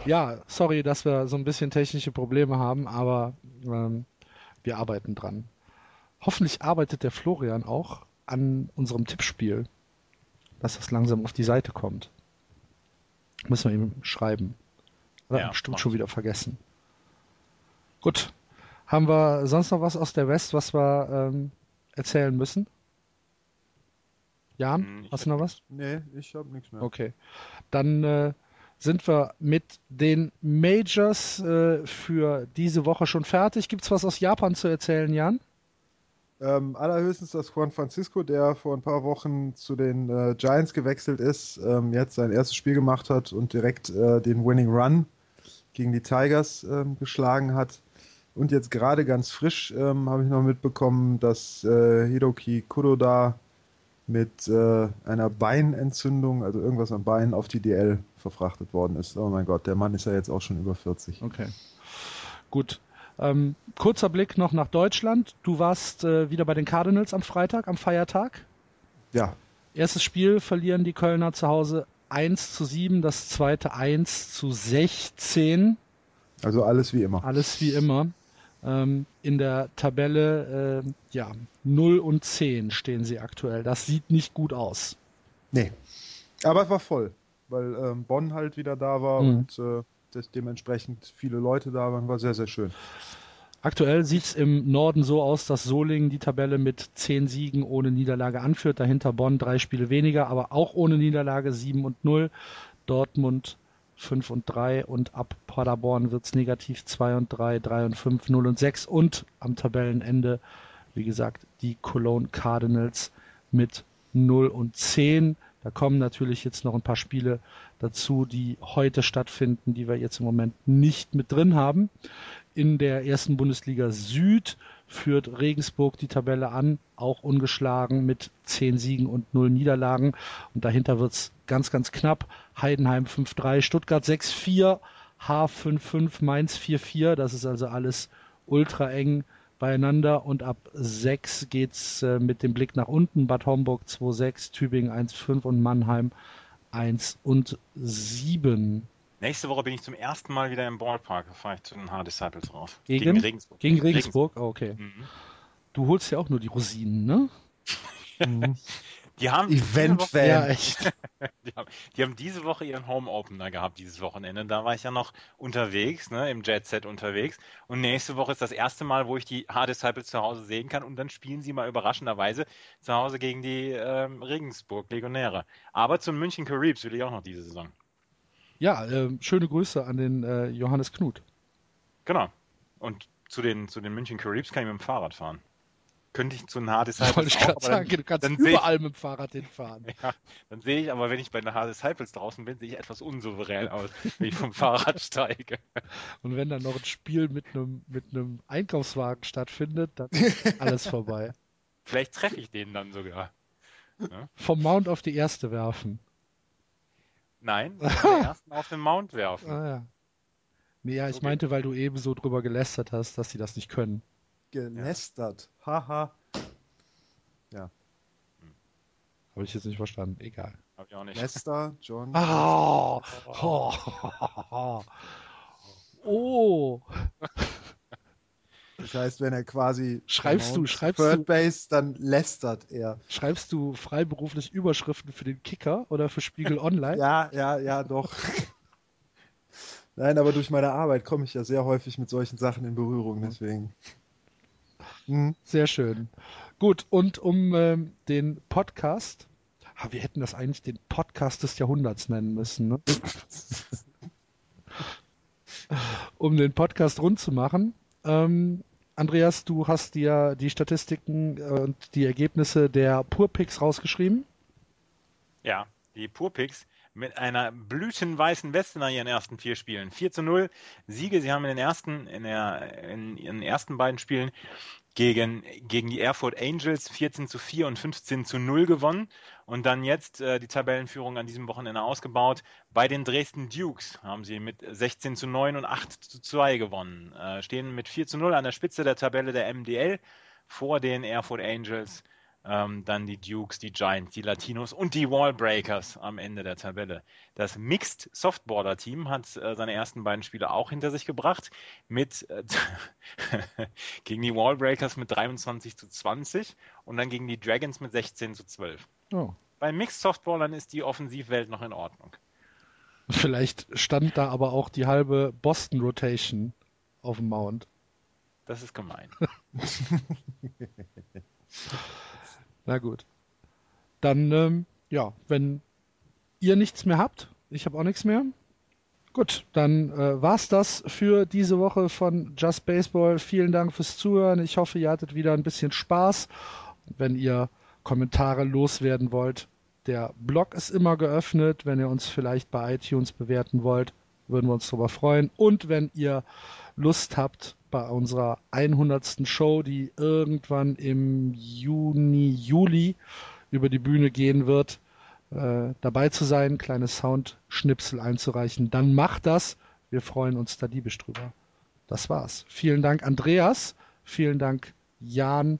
Ja, sorry, dass wir so ein bisschen technische Probleme haben, aber ähm, wir arbeiten dran. Hoffentlich arbeitet der Florian auch an unserem Tippspiel, dass das langsam auf die Seite kommt. Müssen wir ihm schreiben. Hat er Ja, bestimmt schon wieder vergessen. Gut. Haben wir sonst noch was aus der West, was wir ähm, erzählen müssen? Jan, Hm, ich hast du noch was? Nee, ich habe nichts mehr. Okay. Dann äh, sind wir mit den Majors äh, für diese Woche schon fertig. Gibt's was aus Japan zu erzählen, Jan? Ähm, allerhöchstens, dass Juan Francisco, der vor ein paar Wochen zu den äh, Giants gewechselt ist, ähm, jetzt sein erstes Spiel gemacht hat und direkt äh, den Winning Run gegen die Tigers ähm, geschlagen hat. Und jetzt gerade ganz frisch ähm, habe ich noch mitbekommen, dass äh, Hiroki Kuroda mit äh, einer Beinentzündung, also irgendwas am Bein, auf die DL verfrachtet worden ist. Oh mein Gott, der Mann ist ja jetzt auch schon über 40. Okay. Gut. Ähm, kurzer Blick noch nach Deutschland. Du warst äh, wieder bei den Cardinals am Freitag, am Feiertag. Ja, Erstes Spiel verlieren die Kölner zu Hause 1 zu 7, das zweite 1 zu 16. also alles wie immer. Alles wie immer. Ähm, in der Tabelle, äh, ja, 0 und 10 stehen sie aktuell. Das sieht nicht gut aus. Nee. Aber es war voll, weil ähm, Bonn halt wieder da war Mhm. und äh, das dementsprechend viele Leute da waren. War sehr, sehr schön. Aktuell sieht es im Norden so aus, dass Solingen die Tabelle mit 10 Siegen ohne Niederlage anführt. Dahinter Bonn drei Spiele weniger, aber auch ohne Niederlage 7 und 0. Dortmund 5 und 3 und ab Paderborn wird es negativ 2 und 3, 3 und 5, 0 und 6 und am Tabellenende, wie gesagt, die Cologne Cardinals mit 0 und 10. Da kommen natürlich jetzt noch ein paar Spiele dazu, die heute stattfinden, die wir jetzt im Moment nicht mit drin haben. In der ersten Bundesliga Süd führt Regensburg die Tabelle an, auch ungeschlagen mit 10 Siegen und 0 Niederlagen. Und dahinter wird's ganz, ganz knapp. Heidenheim 5-3, Stuttgart 6-4, H5-5, Mainz 4-4. Das ist also alles ultra eng beieinander. Und ab 6 geht's äh, mit dem Blick nach unten. Bad Homburg 2-6, Tübingen 1-5 und Mannheim 1 und 7. Nächste Woche bin ich zum ersten Mal wieder im Ballpark. Da fahre ich zu den Hard Disciples rauf. Gegen? Regensburg. Gegen Regensburg? Oh, okay. Mhm. Du holst ja auch nur die Rosinen, ne? [LAUGHS] Die haben, Event diese Woche, Ja, [LAUGHS] die, haben, die haben diese Woche ihren Home Opener gehabt, dieses Wochenende. Da war ich ja noch unterwegs, ne, im Jet Set unterwegs. Und nächste Woche ist das erste Mal, wo ich die Hard Disciples zu Hause sehen kann. Und dann spielen sie mal überraschenderweise zu Hause gegen die ähm, Regensburg Legionäre. Aber zum München Caribs will ich auch noch diese Saison. Ja, ähm, schöne Grüße an den äh, Johannes Knut. Genau. Und zu den, zu den München Caribs kann ich mit dem Fahrrad fahren. Könnte ich zu Wollte Disciples auch, aber sagen, dann, du kannst dann sehe ich- überall mit dem Fahrrad hinfahren. [LAUGHS] Ja, dann sehe ich aber, wenn ich bei den Hard Disciples draußen bin, sehe ich etwas unsouverän aus, wenn ich vom [LAUGHS] Fahrrad steige. Und wenn dann noch ein Spiel mit einem mit einem Einkaufswagen stattfindet, dann ist alles vorbei. [LAUGHS] Vielleicht treffe ich den dann sogar. Vom Mount auf die erste werfen. Nein, [LAUGHS] den ersten auf den Mount werfen. Ah, ja. Nee, ja, ich Okay. meinte, weil du eben so drüber gelästert hast, dass sie das nicht können. Gelästert. Haha. Habe ich jetzt nicht verstanden. Egal. Hab ich auch nicht. Lester, John. Ah, [LAUGHS] [LAUGHS] oh. oh. Das heißt, wenn er quasi Schreibst du- Mount schreibst Third du- Base, dann lästert er. Schreibst du freiberuflich Überschriften für den Kicker oder für Spiegel Online? [LAUGHS] Ja, ja, ja, doch. Nein, aber durch meine Arbeit komme ich ja sehr häufig mit solchen Sachen in Berührung, deswegen. Hm. Sehr schön. Gut, und um ähm, den Podcast, ah, wir hätten das eigentlich den Podcast des Jahrhunderts nennen müssen, ne? [LAUGHS] um den Podcast rund zu machen. Ähm, Andreas, du hast dir die Statistiken äh, und die Ergebnisse der Purpicks rausgeschrieben. Ja, die Purpicks mit einer blütenweißen Weste nach ihren ersten vier Spielen. 4 zu 0 Siege. Sie haben in den ersten, in, der, in ihren ersten beiden Spielen gegen, gegen die Erfurt Angels 14 zu 4 und 15 zu 0 gewonnen. Und dann jetzt äh, die Tabellenführung an diesem Wochenende ausgebaut. Bei den Dresden Dukes haben sie mit 16 zu 9 und 8 zu 2 gewonnen. Äh, stehen mit 4 zu 0 an der Spitze der Tabelle der MDL vor den Erfurt Angels. Ähm, dann die Dukes, die Giants, die Latinos und die Wallbreakers am Ende der Tabelle. Das Mixed Softballer Team hat äh, seine ersten beiden Spiele auch hinter sich gebracht mit äh, [LAUGHS] gegen die Wallbreakers mit 23 zu 20 und dann gegen die Dragons mit 16 zu 12. Oh. Bei Mixed Softballern ist die Offensivwelt noch in Ordnung. Vielleicht stand da aber auch die halbe Boston Rotation auf dem Mount. Das ist gemein. [LAUGHS] Na gut. Dann, ähm, ja, wenn ihr nichts mehr habt, ich habe auch nichts mehr. Gut, dann äh, war's das für diese Woche von Just Baseball. Vielen Dank fürs Zuhören. Ich hoffe, ihr hattet wieder ein bisschen Spaß. Wenn ihr Kommentare loswerden wollt, der Blog ist immer geöffnet. Wenn ihr uns vielleicht bei iTunes bewerten wollt, würden wir uns darüber freuen. Und wenn ihr Lust habt, bei unserer 100. Show, die irgendwann im Juni, Juli über die Bühne gehen wird, äh, dabei zu sein, kleine Soundschnipsel einzureichen, dann macht das. Wir freuen uns da diebisch drüber. Das war's. Vielen Dank, Andreas. Vielen Dank, Jan.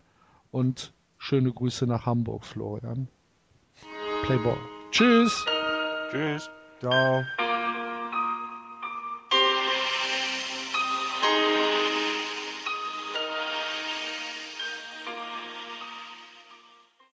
Und schöne Grüße nach Hamburg, Florian. Playball. Tschüss. Tschüss. Ciao.